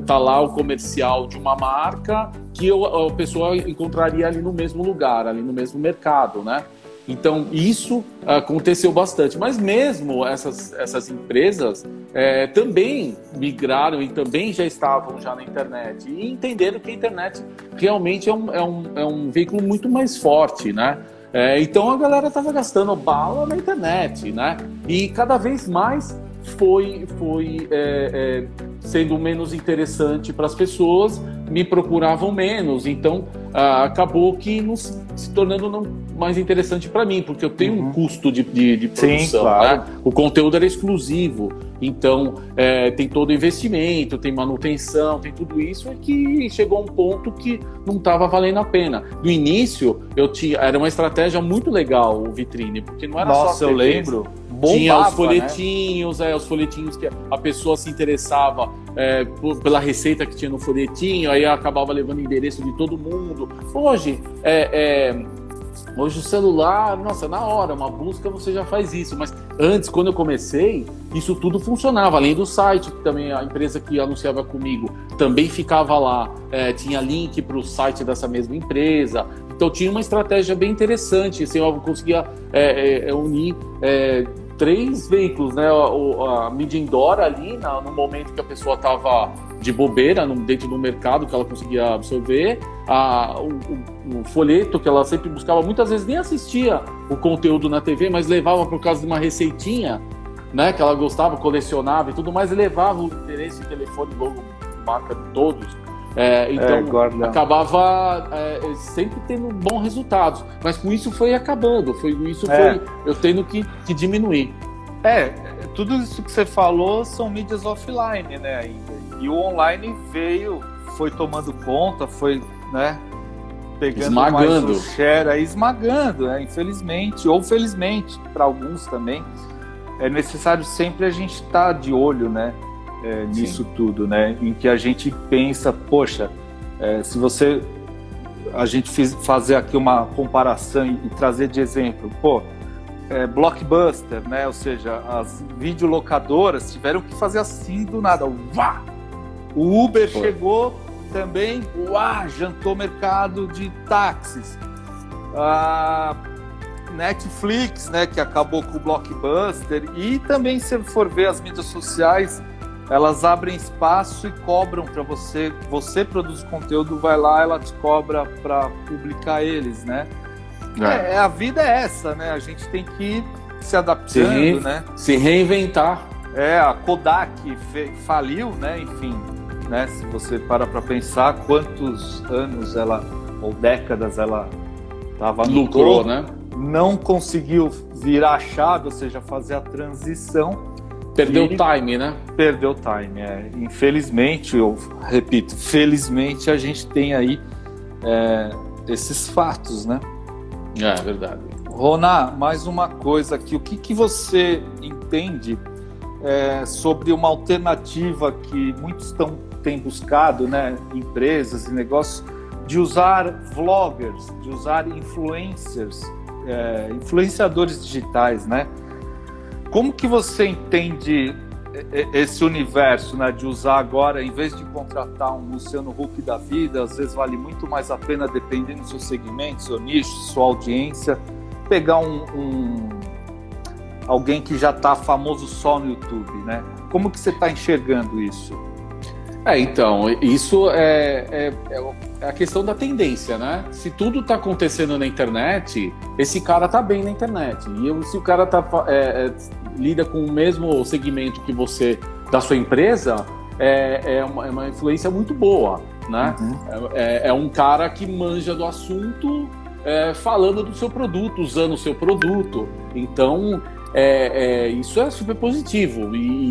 Tá lá o comercial de uma marca que eu, a pessoa encontraria ali no mesmo lugar, ali no mesmo mercado, né? Então, isso aconteceu bastante. Mas mesmo essas, essas empresas é, também migraram e também já estavam já na internet e entenderam que a internet realmente é um, é um, é um veículo muito mais forte, né? É, então a galera estava gastando bala na internet, né? E cada vez mais foi, foi é, é, sendo menos interessante para as pessoas, me procuravam menos, então ah, acabou que não se, se tornando não mais interessante para mim, porque eu tenho uhum. um custo de, de, de produção, Sim, claro. né? o conteúdo era exclusivo, então é, tem todo o investimento, tem manutenção, tem tudo isso, e que chegou a um ponto que não estava valendo a pena. No início, eu tinha, era uma estratégia muito legal o vitrine, porque não era Nossa, só eu lembro Bombava, tinha os folhetinhos, né? é, os folhetinhos que a pessoa se interessava é, por, pela receita que tinha no folhetinho, aí acabava levando endereço de todo mundo. Hoje, é, é, hoje o celular, nossa, na hora, uma busca você já faz isso, mas antes, quando eu comecei, isso tudo funcionava, além do site, que também a empresa que anunciava comigo também ficava lá, é, tinha link para o site dessa mesma empresa, então tinha uma estratégia bem interessante, assim, eu conseguia é, é, unir é, três veículos, né? A, a mídia indoor ali, na, no momento que a pessoa estava de bobeira dentro do mercado que ela conseguia absorver, a, o, o, o, folheto que ela sempre buscava, muitas vezes nem assistia o conteúdo na TV, mas levava por causa de uma receitinha, né? Que ela gostava, colecionava e tudo mais, e levava o interesse, telefone, logo, marca de todos é, então, é, acabava é, sempre tendo bons resultados. Mas com isso foi acabando, foi isso é. foi eu tendo que, que diminuir. É, tudo isso que você falou são mídias offline, né, ainda. E o online veio, foi tomando conta, foi, né, pegando esmagando. mais o share aí, esmagando, né, infelizmente, ou felizmente, para alguns também. É necessário sempre a gente estar tá de olho, né? É, nisso Sim. tudo, né? Em que a gente pensa, poxa, é, se você a gente fiz, fazer aqui uma comparação e, e trazer de exemplo, pô, é, blockbuster, né? Ou seja, as videolocadoras tiveram que fazer assim do nada, vá. O Uber chegou também, uá, jantou mercado de táxis. A Netflix, né, que acabou com o blockbuster e também se for ver as mídias sociais, elas abrem espaço e cobram para você. Você produz conteúdo, vai lá, ela te cobra para publicar eles, né? É. é. a vida é essa, né? A gente tem que ir se adaptando, se né? Se reinventar. É, a Kodak faliu, né? Enfim, né? Se você para para pensar quantos anos ela ou décadas ela estava no lucrou, né? Não conseguiu virar a chave, ou seja, fazer a transição. Perdeu o time, né? Perdeu o time, é. Infelizmente, eu repito, felizmente a gente tem aí é, esses fatos, né? É, verdade. Roná, mais uma coisa aqui. O que, que você entende é, sobre uma alternativa que muitos estão, têm buscado, né, empresas e negócios, de usar vloggers, de usar influencers, é, influenciadores digitais, né? Como que você entende esse universo, né, de usar agora, em vez de contratar um Luciano Huck da vida, às vezes vale muito mais a pena, dependendo do seu segmento, seu nicho, sua audiência, pegar um, um alguém que já está famoso só no YouTube, né? Como que você está enxergando isso? É, então, isso é, é, é, a questão da tendência, né? Se tudo está acontecendo na internet, esse cara está bem na internet. E se o cara tá, é, é, lida com o mesmo segmento que você, da sua empresa, é, é, uma, é uma influência muito boa, né? Uhum. É, é, um cara que manja do assunto falando do seu produto, usando o seu produto. Então, isso é super positivo. E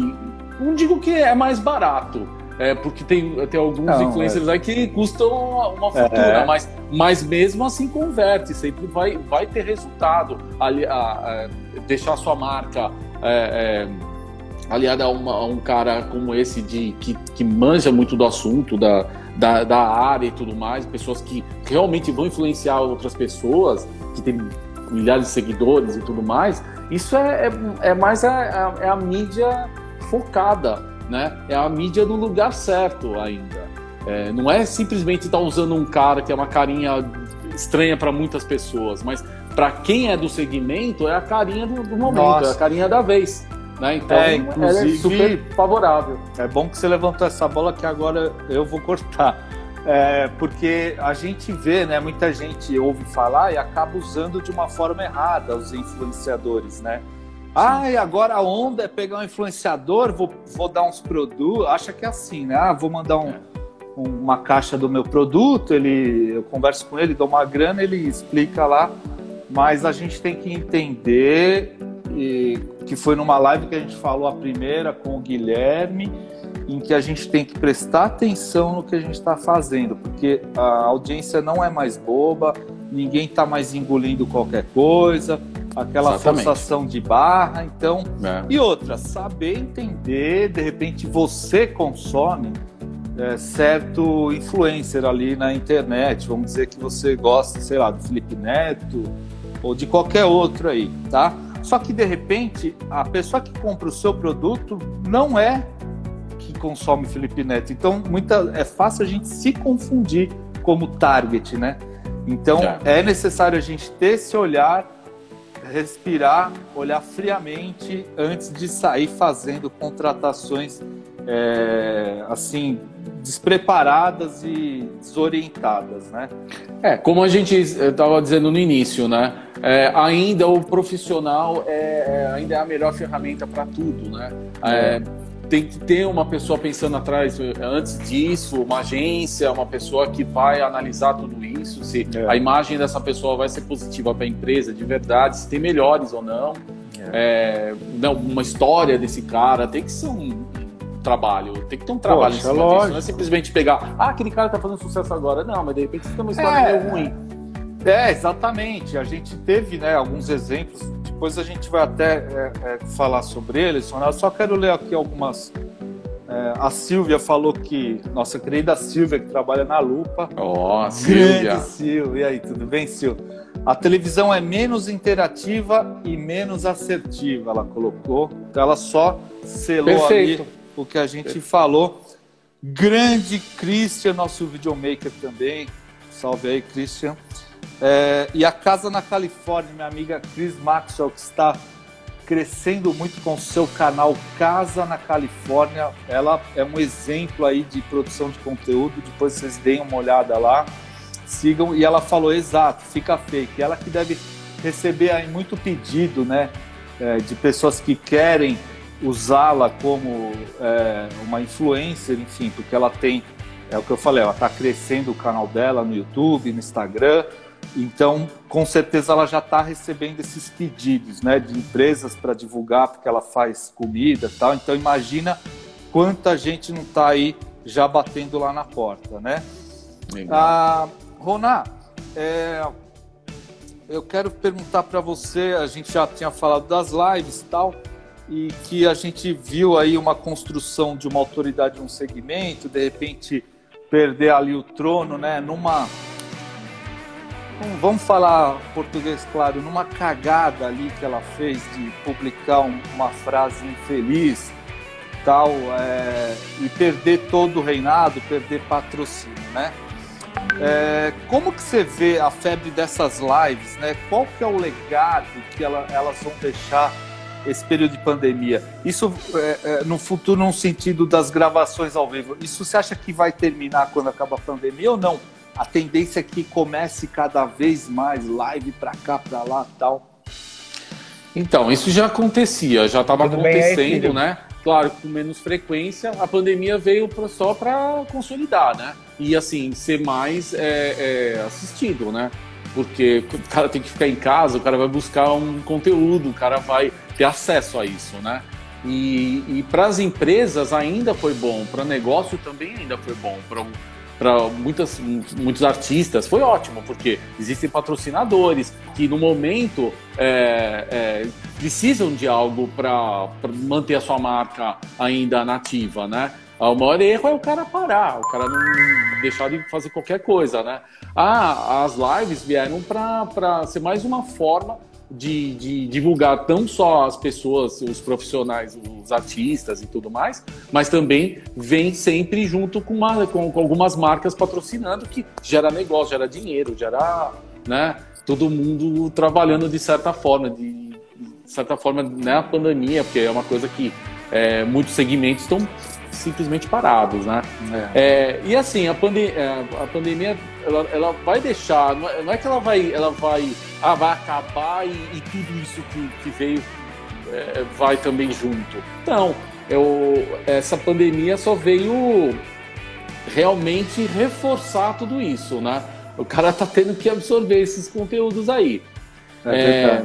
não digo que é mais barato, é, porque tem, tem alguns não, influencers é. aí que custam uma, fortuna, é. mas, mas mesmo assim converte, sempre vai, vai ter resultado. Ali, a, a deixar a sua marca é, é, aliada a, uma, a, um cara como esse de, que, que manja muito do assunto, da, da, da área e tudo mais, pessoas que realmente vão influenciar outras pessoas, que tem milhares de seguidores e tudo mais, isso é, é, é mais a, a, é a mídia focada né? É a mídia no lugar certo ainda. É, não é simplesmente estar tá usando um cara que é uma carinha estranha para muitas pessoas, mas para quem é do segmento é a carinha do, do momento, Nossa. é a carinha da vez. Né? Então é, inclusive, é super favorável. É bom que você levantou essa bola que agora eu vou cortar. É, porque a gente vê, né, muita gente ouve falar e acaba usando de uma forma errada os influenciadores, né? Ah, e agora a onda é pegar um influenciador, vou, vou dar uns produtos. Acha que é assim, né? Ah, vou mandar um, uma caixa do meu produto, ele, eu converso com ele, dou uma grana, ele explica lá. Mas a gente tem que entender e, que foi numa live que a gente falou a primeira com o Guilherme, em que a gente tem que prestar atenção no que a gente está fazendo, porque a audiência não é mais boba, ninguém está mais engolindo qualquer coisa aquela Exatamente. forçação de barra, então. É. E outra, saber entender, de repente você consome é, certo influencer ali na internet, vamos dizer que você gosta, sei lá, do Felipe Neto ou de qualquer outro aí, tá? Só que de repente a pessoa que compra o seu produto não é que consome Felipe Neto. Então, muita, é fácil a gente se confundir como target, né? Então, é, é necessário a gente ter esse olhar respirar, olhar friamente antes de sair fazendo contratações é, assim despreparadas e desorientadas, né? É, como a gente estava dizendo no início, né? É, ainda o profissional é, é ainda é a melhor ferramenta para tudo, né? É, tem que ter uma pessoa pensando atrás eh, antes disso, uma agência, uma pessoa que vai analisar tudo isso, se é. a imagem dessa pessoa vai ser positiva para a empresa de verdade, se tem melhores ou não, é. É, uma história desse cara, tem que ser um trabalho, tem que ter um trabalho Poxa, em cima disso, não é simplesmente pegar, ah, aquele cara tá fazendo sucesso agora, não, mas de repente fica uma história é. meio ruim. É, exatamente. A gente teve né, alguns exemplos depois a gente vai até é, é, falar sobre eles. Eu só quero ler aqui algumas. É, a Silvia falou que, nossa querida Silvia, que trabalha na Lupa. Ó, oh, Silvia. Silvia. E aí, tudo bem, Silvia? A televisão é menos interativa e menos assertiva, ela colocou. Então ela só selou Perfeito. ali o que a gente Perfeito. falou. Grande Christian, nosso videomaker também. Salve aí, Christian. É, e a casa na Califórnia, minha amiga Chris Maxwell, que está crescendo muito com o seu canal Casa na Califórnia. Ela é um exemplo aí de produção de conteúdo. Depois vocês deem uma olhada lá, sigam. E ela falou exato, fica fake. Ela que deve receber aí muito pedido, né, é, de pessoas que querem usá-la como é, uma influencer, enfim, porque ela tem, é o que eu falei, ela está crescendo o canal dela no YouTube, no Instagram, então com certeza ela já está recebendo esses pedidos, né, de empresas para divulgar, porque ela faz comida, e tal. Então imagina quanta gente não está aí já batendo lá na porta, né? Legal. Ah, Roná, é, eu quero perguntar para você, a gente já tinha falado das lives e tal, e que a gente viu aí uma construção de uma autoridade um segmento, de repente perder ali o trono, né, numa vamos falar português claro, numa cagada ali que ela fez de publicar uma frase infeliz, tal, é, e perder todo o reinado, perder patrocínio, né? É, como que você vê a febre dessas lives, né? Qual que é o legado que ela, elas vão deixar esse período de pandemia? Isso é, é, no futuro, no sentido das gravações ao vivo, isso você acha que vai terminar quando acaba a pandemia ou não? A tendência é que comece cada vez mais live para cá, para lá, tal. Então, isso já acontecia, já estava acontecendo, aí, né? Claro, com menos frequência. A pandemia veio só para consolidar, né? e assim ser mais é, é, assistido, né? Porque o cara tem que ficar em casa, o cara vai buscar um conteúdo, o cara vai ter acesso a isso, né? E, e para as empresas ainda foi bom, para negócio também ainda foi bom, para muitas muitos artistas foi ótimo porque existem patrocinadores que no momento é, é, precisam de algo para manter a sua marca ainda nativa, né? O maior erro é o cara parar, o cara não deixar de fazer qualquer coisa, né? Ah, as lives vieram para ser mais uma forma de, de, divulgar não só as pessoas, os profissionais, os artistas e tudo mais, mas também vem sempre junto com, uma, com, com algumas marcas patrocinando que gera negócio, gera dinheiro, gera, né? Todo mundo trabalhando de certa forma, de, de certa forma, né? A pandemia, porque é uma coisa que é, muitos segmentos estão simplesmente parados, né? É. É, e assim, a, é, a pandemia, ela, ela, vai deixar, é, não é que ela vai, ela vai, ah, vai acabar e, e tudo isso que, que veio é, vai também junto. Então, eu, essa pandemia só veio realmente reforçar tudo isso, né? O cara tá tendo que absorver esses conteúdos aí. É,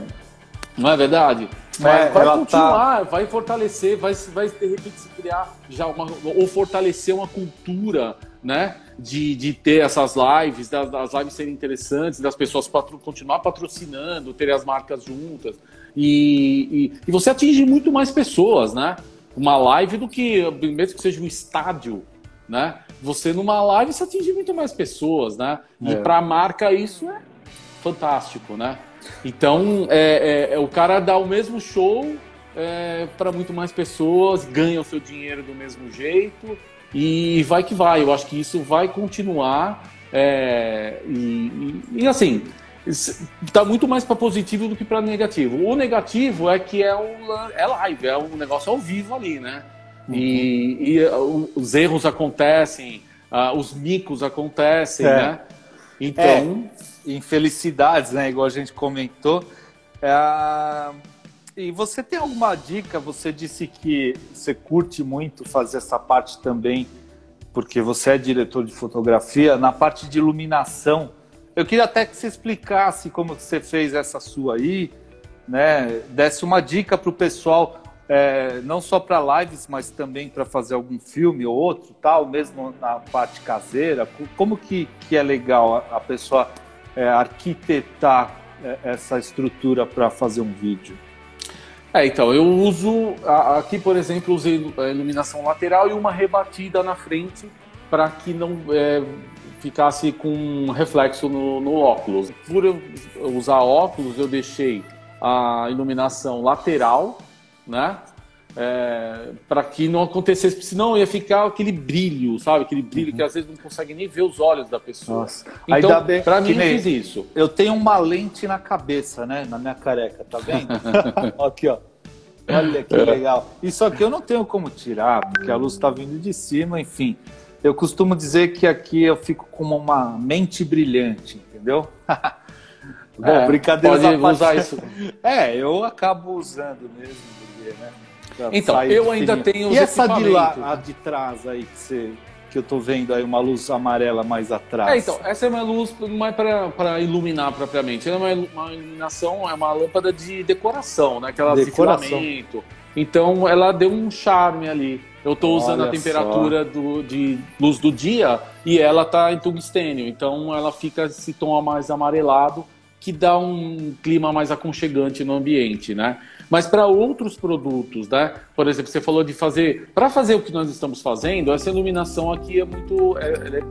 não é verdade? Vai, é, vai tá continuar, tá... vai fortalecer, vai, vai de repente se criar já uma, ou fortalecer uma cultura, né? De, de ter essas lives, das, das lives serem interessantes, das pessoas patro, continuar patrocinando, ter as marcas juntas. E, e, e, você atinge muito mais pessoas, né? Uma live do que, mesmo que seja um estádio, né? Você numa live você atinge muito mais pessoas, né? E é. para a marca isso é fantástico, né? Então, é, é, é, o cara dá o mesmo show é, para muito mais pessoas, ganha o seu dinheiro do mesmo jeito e vai que vai. Eu acho que isso vai continuar. É, e, e, e, assim, está muito mais para positivo do que para negativo. O negativo é que é, o, é live, é um negócio ao vivo ali, né? Uhum. E, e, os erros acontecem, uh, os micos acontecem, é. né? Então infelicidades, né? Igual a gente comentou. É... E você tem alguma dica? Você disse que você curte muito fazer essa parte também, porque você é diretor de fotografia, na parte de iluminação. Eu queria até que você explicasse como você fez essa sua aí, né? Desse uma dica para o pessoal, é, não só para lives, mas também para fazer algum filme ou outro, tal, mesmo na parte caseira. Como que, que é legal a, a pessoa é, arquitetar é, essa estrutura para fazer um vídeo? É, então, eu uso, aqui, por exemplo, usei a iluminação lateral e uma rebatida na frente para que não é, ficasse com reflexo no, no, óculos. Por eu usar óculos, eu deixei a iluminação lateral, né? é, para que não acontecesse, senão ia ficar aquele brilho, sabe? Aquele brilho uhum. que às vezes não consegue nem ver os olhos da pessoa. Nossa. Então, para mim, eu fiz isso. Eu tenho uma lente na cabeça, né? Na minha careca, tá vendo? aqui, ó. Olha que é. legal. Isso aqui eu não tenho como tirar, porque a luz está vindo de cima, enfim. Eu costumo dizer que aqui eu fico com uma mente brilhante, entendeu? Bom, é, brincadeira. Pode usar isso. É, eu acabo usando mesmo, né? Então, eu ainda tenho os E essa de lá, a de trás aí que você que eu tô vendo aí uma luz amarela mais atrás. É, então, essa é uma luz não é para iluminar propriamente, ela é uma, uma, iluminação, é uma lâmpada de decoração, né? Aquela decoração. de filamento. Então ela deu um charme ali. Eu estou usando a temperatura do, de luz do dia e ela tá em tungstênio, então ela fica esse tom mais amarelado que dá um clima mais aconchegante no ambiente, né? Mas para outros produtos, né? Por exemplo, você falou de fazer, para fazer o que nós estamos fazendo, essa iluminação aqui é muito, é, é,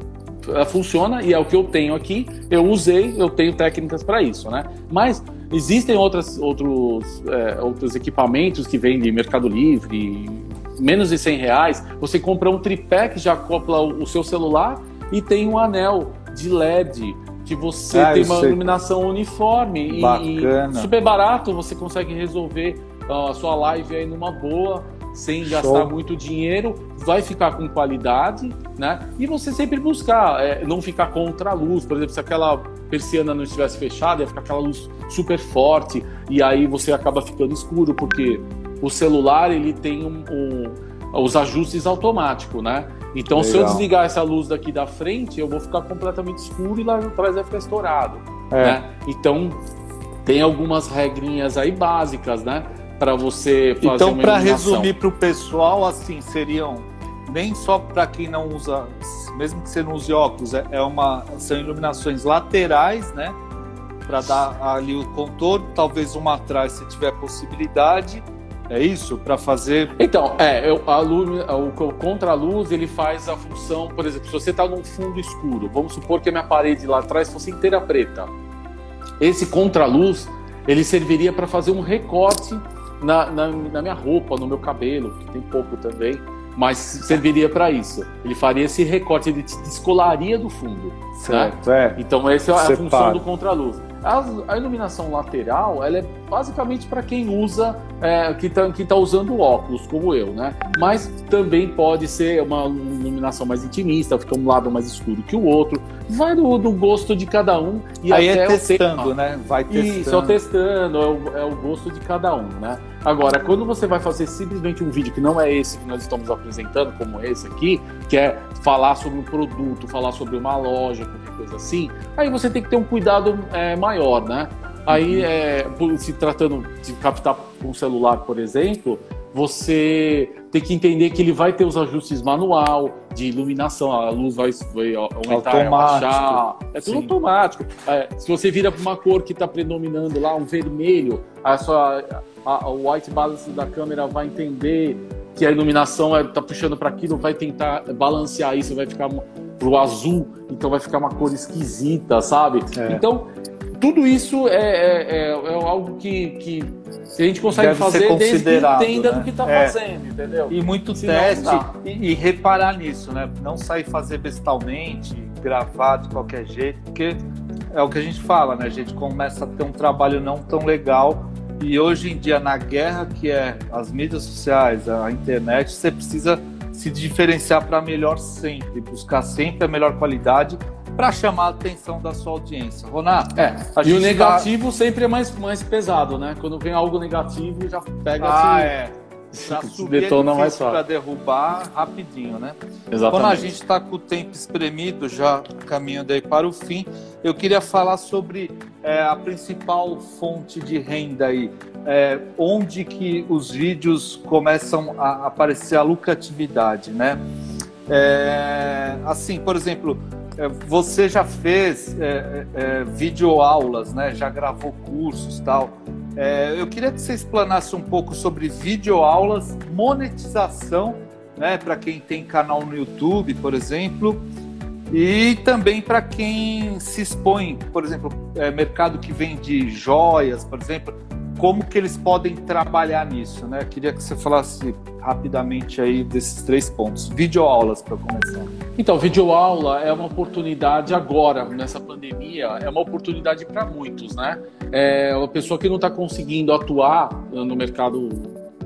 ela funciona e é o que eu tenho aqui. Eu usei, eu tenho técnicas para isso, né? Mas existem outras, outros, é, outros equipamentos que vêm de Mercado Livre, menos de 100 reais. Você compra um tripé que já acopla o seu celular e tem um anel de LED que você ah, tem uma sei. iluminação uniforme Bacana. e super barato, você consegue resolver a sua live aí numa boa, sem Show. gastar muito dinheiro, vai ficar com qualidade, né? E você sempre buscar, é, não ficar contra a luz, por exemplo, se aquela persiana não estivesse fechada, ia ficar aquela luz super forte e aí você acaba ficando escuro porque o celular ele tem um, um, os ajustes automáticos, né? Então, Legal. se eu desligar essa luz daqui da frente, eu vou ficar completamente escuro e lá atrás vai ficar estourado. É. Né? Então, tem algumas regrinhas aí básicas, né? Para você fazer Então, para resumir para o pessoal, assim, seriam nem só para quem não usa, mesmo que você não use óculos, é, é uma, são iluminações laterais, né? Para dar ali o contorno, talvez uma atrás se tiver possibilidade é isso? Para fazer. Então, é, eu, a luz, o, o contra-luz ele faz a função, por exemplo, se você está num fundo escuro, vamos supor que a minha parede lá atrás fosse inteira preta. Esse contra-luz ele serviria para fazer um recorte na, na, na, minha roupa, no meu cabelo, que tem pouco também, mas serviria para isso. Ele faria esse recorte, ele te descolaria do fundo. Né? Certo, né? é. Então, essa é a Separa. função do contra-luz. A, a, iluminação lateral, ela é basicamente para quem usa, é, que está tá usando óculos, como eu, né? Mas também pode ser uma iluminação mais intimista, fica um lado mais escuro que o outro. Vai do, do gosto de cada um. E Aí é testando, né? Vai testando. Isso, é testando, é o, é o gosto de cada um, né? Agora, quando você vai fazer simplesmente um vídeo que não é esse que nós estamos apresentando, como esse aqui, que é falar sobre um produto, falar sobre uma loja, qualquer coisa assim, aí você tem que ter um cuidado é, maior, né? Aí, uhum. é, se tratando de captar com um celular, por exemplo, você tem que entender que ele vai ter os ajustes manual de iluminação, a luz vai, vai aumentar, baixar, é tudo Sim. automático. É, se você vira para uma cor que está predominando lá, um vermelho, a sua a, a white balance da câmera vai entender que a iluminação está é, puxando para aquilo, vai tentar balancear isso, vai ficar pro azul, então vai ficar uma cor esquisita, sabe? É. Então, tudo isso é, é, é, é algo que, que a gente consegue Deve fazer desde que entenda né? do que está é. fazendo, entendeu? E muito Se teste e, e, reparar nisso, né? Não sair fazer bestalmente, gravar de qualquer jeito, porque é o que a gente fala, né? A gente começa a ter um trabalho não tão legal e hoje em dia, na guerra que é as mídias sociais, a internet, você precisa se diferenciar para melhor sempre, buscar sempre a melhor qualidade para chamar a atenção da sua audiência. Ronato, é, e o tá negativo tá... sempre é mais, mais pesado, né? Quando vem algo negativo, já pega ah, assim. É já detona mais fácil. para derrubar rapidinho, né? Exatamente. Quando a gente está com o tempo espremido, já caminhando aí para o fim, eu queria falar sobre é, a principal fonte de renda aí, é, onde que os vídeos começam a aparecer a lucratividade, né? É, assim, por exemplo, você já fez é, é, videoaulas, né? Já gravou cursos tal. É, eu queria que você explanasse um pouco sobre videoaulas, monetização, né, para quem tem canal no YouTube, por exemplo, e também para quem se expõe, por exemplo, é, mercado que vende joias, por exemplo, como que eles podem trabalhar nisso, né? Queria que você falasse rapidamente aí desses três pontos. Videoaulas para começar. Então, videoaula é uma oportunidade agora, nessa pandemia, é uma oportunidade para muitos, né? É uma pessoa que não está conseguindo atuar no mercado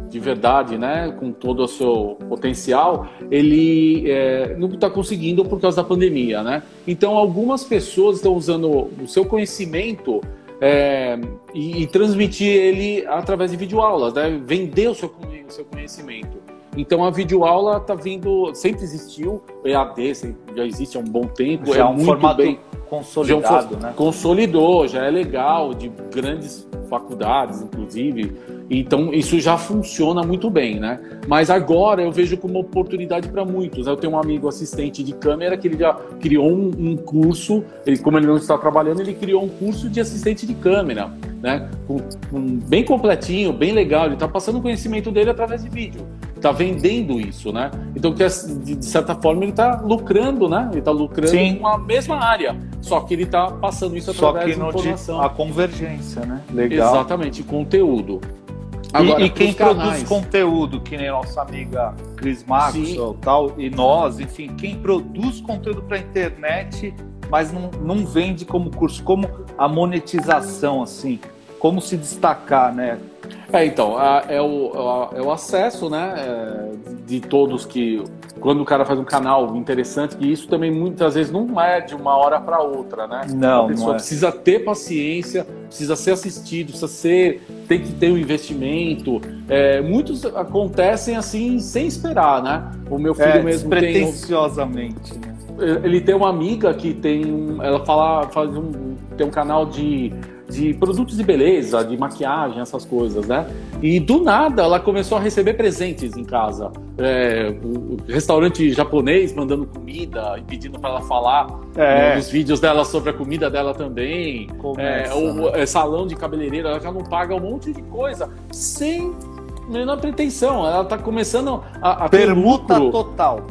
de verdade, né, com todo o seu potencial, ele é, não está conseguindo por causa da pandemia, né? Então, algumas pessoas estão usando o seu conhecimento é, e, e, transmitir ele através de videoaulas, né? Vender o seu no seu conhecimento. Então a videoaula está vindo, sempre existiu, EAD já existe há um bom tempo, já é, é um formato bem consolidado, já um, né? Consolidou, já é legal, de grandes faculdades, inclusive. Então, isso já funciona muito bem, né? Mas agora eu vejo como oportunidade para muitos. Eu tenho um amigo assistente de câmera que ele já criou um, um curso, ele, como ele não está trabalhando, ele criou um curso de assistente de câmera, né? Com, com, bem completinho, bem legal. Ele está passando o conhecimento dele através de vídeo. Está vendendo isso, né? Então, que de, de certa forma, ele está lucrando, né? Ele está lucrando Sim. com a mesma área. Só que ele está passando isso através Só que de informação. a convergência, né? Legal. Exatamente, conteúdo. Agora, e, e quem produz conteúdo, que nem nossa amiga Cris Maxwell tal, e nós, enfim, quem produz conteúdo para internet, mas não, não vende como curso, como a monetização, assim, como se destacar, né? É, então, é o, é o acesso, né, é, de todos que quando o cara faz um canal interessante, que isso também muitas vezes não é de uma hora para outra, né? Não, a pessoa não é. precisa ter paciência, precisa ser assistido, precisa ser, tem que ter um investimento. É, muitos acontecem assim sem esperar, né? O meu filho é, mesmo pretensiosamente, tem, né? Ele tem uma amiga que tem, ela fala, faz um, tem um canal de de produtos de beleza, de maquiagem, essas coisas, né? E do nada ela começou a receber presentes em casa. É, o restaurante japonês mandando comida e pedindo para ela falar é. nos vídeos dela sobre a comida dela também. é, o é, salão de cabeleireiro, ela já não paga um monte de coisa sem menor pretensão. Ela está começando a, a permuta total.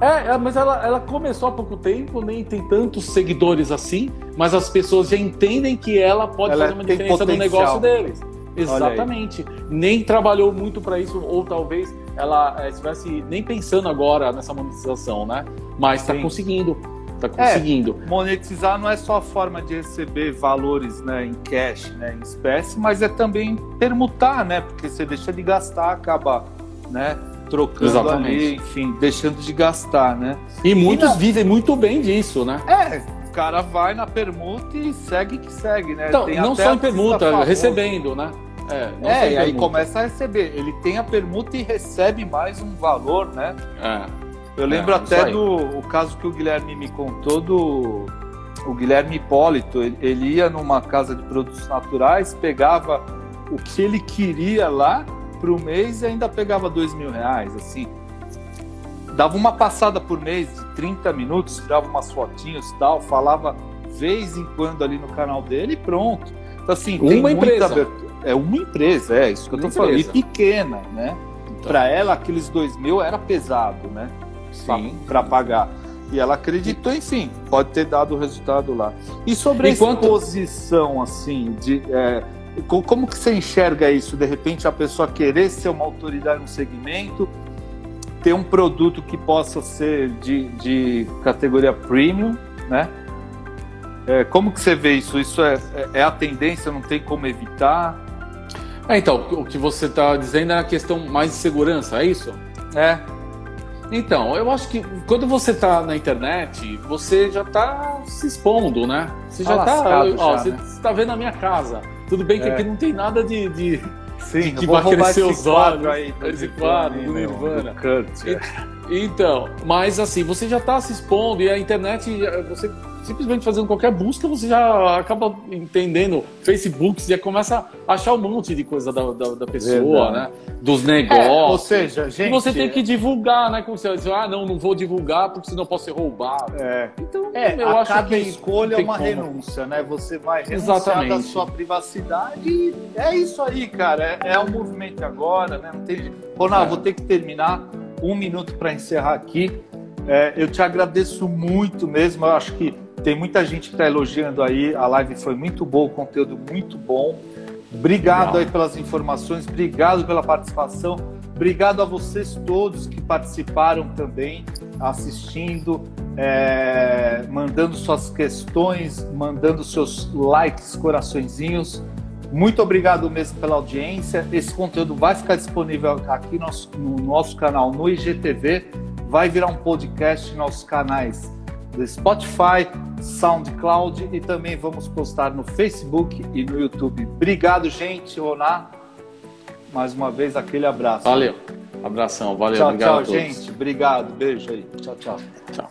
É, é, mas ela, ela começou há pouco tempo, nem tem tantos seguidores assim, mas as pessoas já entendem que ela pode ela fazer uma diferença potencial. no negócio deles. Exatamente. Nem trabalhou muito para isso, ou talvez ela é, estivesse nem pensando agora nessa monetização, né? Mas está conseguindo. Está conseguindo. É, monetizar não é só a forma de receber valores né, em cash, né, em espécie, mas é também permutar, né? Porque você deixa de gastar, acaba né, trocando Exatamente. ali, enfim, deixando de gastar, né? E muitos e na... vivem muito bem disso, né? É, o cara vai na permuta e segue que segue, né? Então, não só em permuta, recebendo, né? É, é e aí começa a receber. Ele tem a permuta e recebe mais um valor, né? É. Eu lembro é, até do o caso que o Guilherme me contou do o Guilherme Hipólito. Ele, ele ia numa casa de produtos naturais, pegava o que ele queria lá para o mês e ainda pegava dois mil reais, assim. Dava uma passada por mês de 30 minutos, tirava umas fotinhas e tal, falava vez em quando ali no canal dele e pronto. Então, assim, uma tem empresa. abertura. É uma empresa, é isso que eu tô falando. E pequena, né? Então. Para ela, aqueles dois mil era pesado, né? Sim. Para pagar. E ela acreditou, enfim, pode ter dado o resultado lá. E sobre Enquanto... a exposição, assim, de, é, como que você enxerga isso? De repente a pessoa querer ser uma autoridade no segmento, ter um produto que possa ser de, de categoria premium, né? É, como que você vê isso? Isso é, é, é a tendência, não tem como evitar? É, então, o que você está dizendo é a questão mais de segurança, é isso? É. Então, eu acho que quando você está na internet, você já está se expondo, né? Você já está. Ó, já, você está né? vendo a minha casa. Tudo bem que é. aqui não tem nada de. de Sim, que vai crescer os olhos. Aí, esse quadro do Nirvana. Do Kurt, é. Então, mas assim, você já está se expondo e a internet, você simplesmente fazendo qualquer busca, você já acaba entendendo Facebook, você já começa a achar um monte de coisa da, da, da pessoa, Verdade. né? Dos negócios. É, ou seja, gente. E você tem que divulgar, né? Como você diz, ah, não, não vou divulgar porque senão posso ser roubado. É. Então, é, eu acho cada que escolha é uma como. renúncia, né? Você vai renunciar Exatamente. da sua privacidade e é isso aí, cara. É, é um movimento agora, né? Não tem. Ronaldo, é. vou ter que terminar um minuto para encerrar aqui. É, eu te agradeço muito mesmo. Eu acho que tem muita gente que está elogiando aí. A live foi muito boa, o conteúdo muito bom. Obrigado Legal. aí pelas informações, obrigado pela participação, obrigado a vocês todos que participaram também, assistindo, é, mandando suas questões, mandando seus likes, coraçõezinhos. Muito obrigado mesmo pela audiência. Esse conteúdo vai ficar disponível aqui no nosso, no nosso canal no IGTV, vai virar um podcast nos nossos canais do Spotify, SoundCloud e também vamos postar no Facebook e no YouTube. Obrigado, gente. Roná, mais uma vez aquele abraço. Valeu. Abração, valeu, tchau, obrigado tchau, gente. Obrigado, beijo aí. Tchau, tchau. Tchau.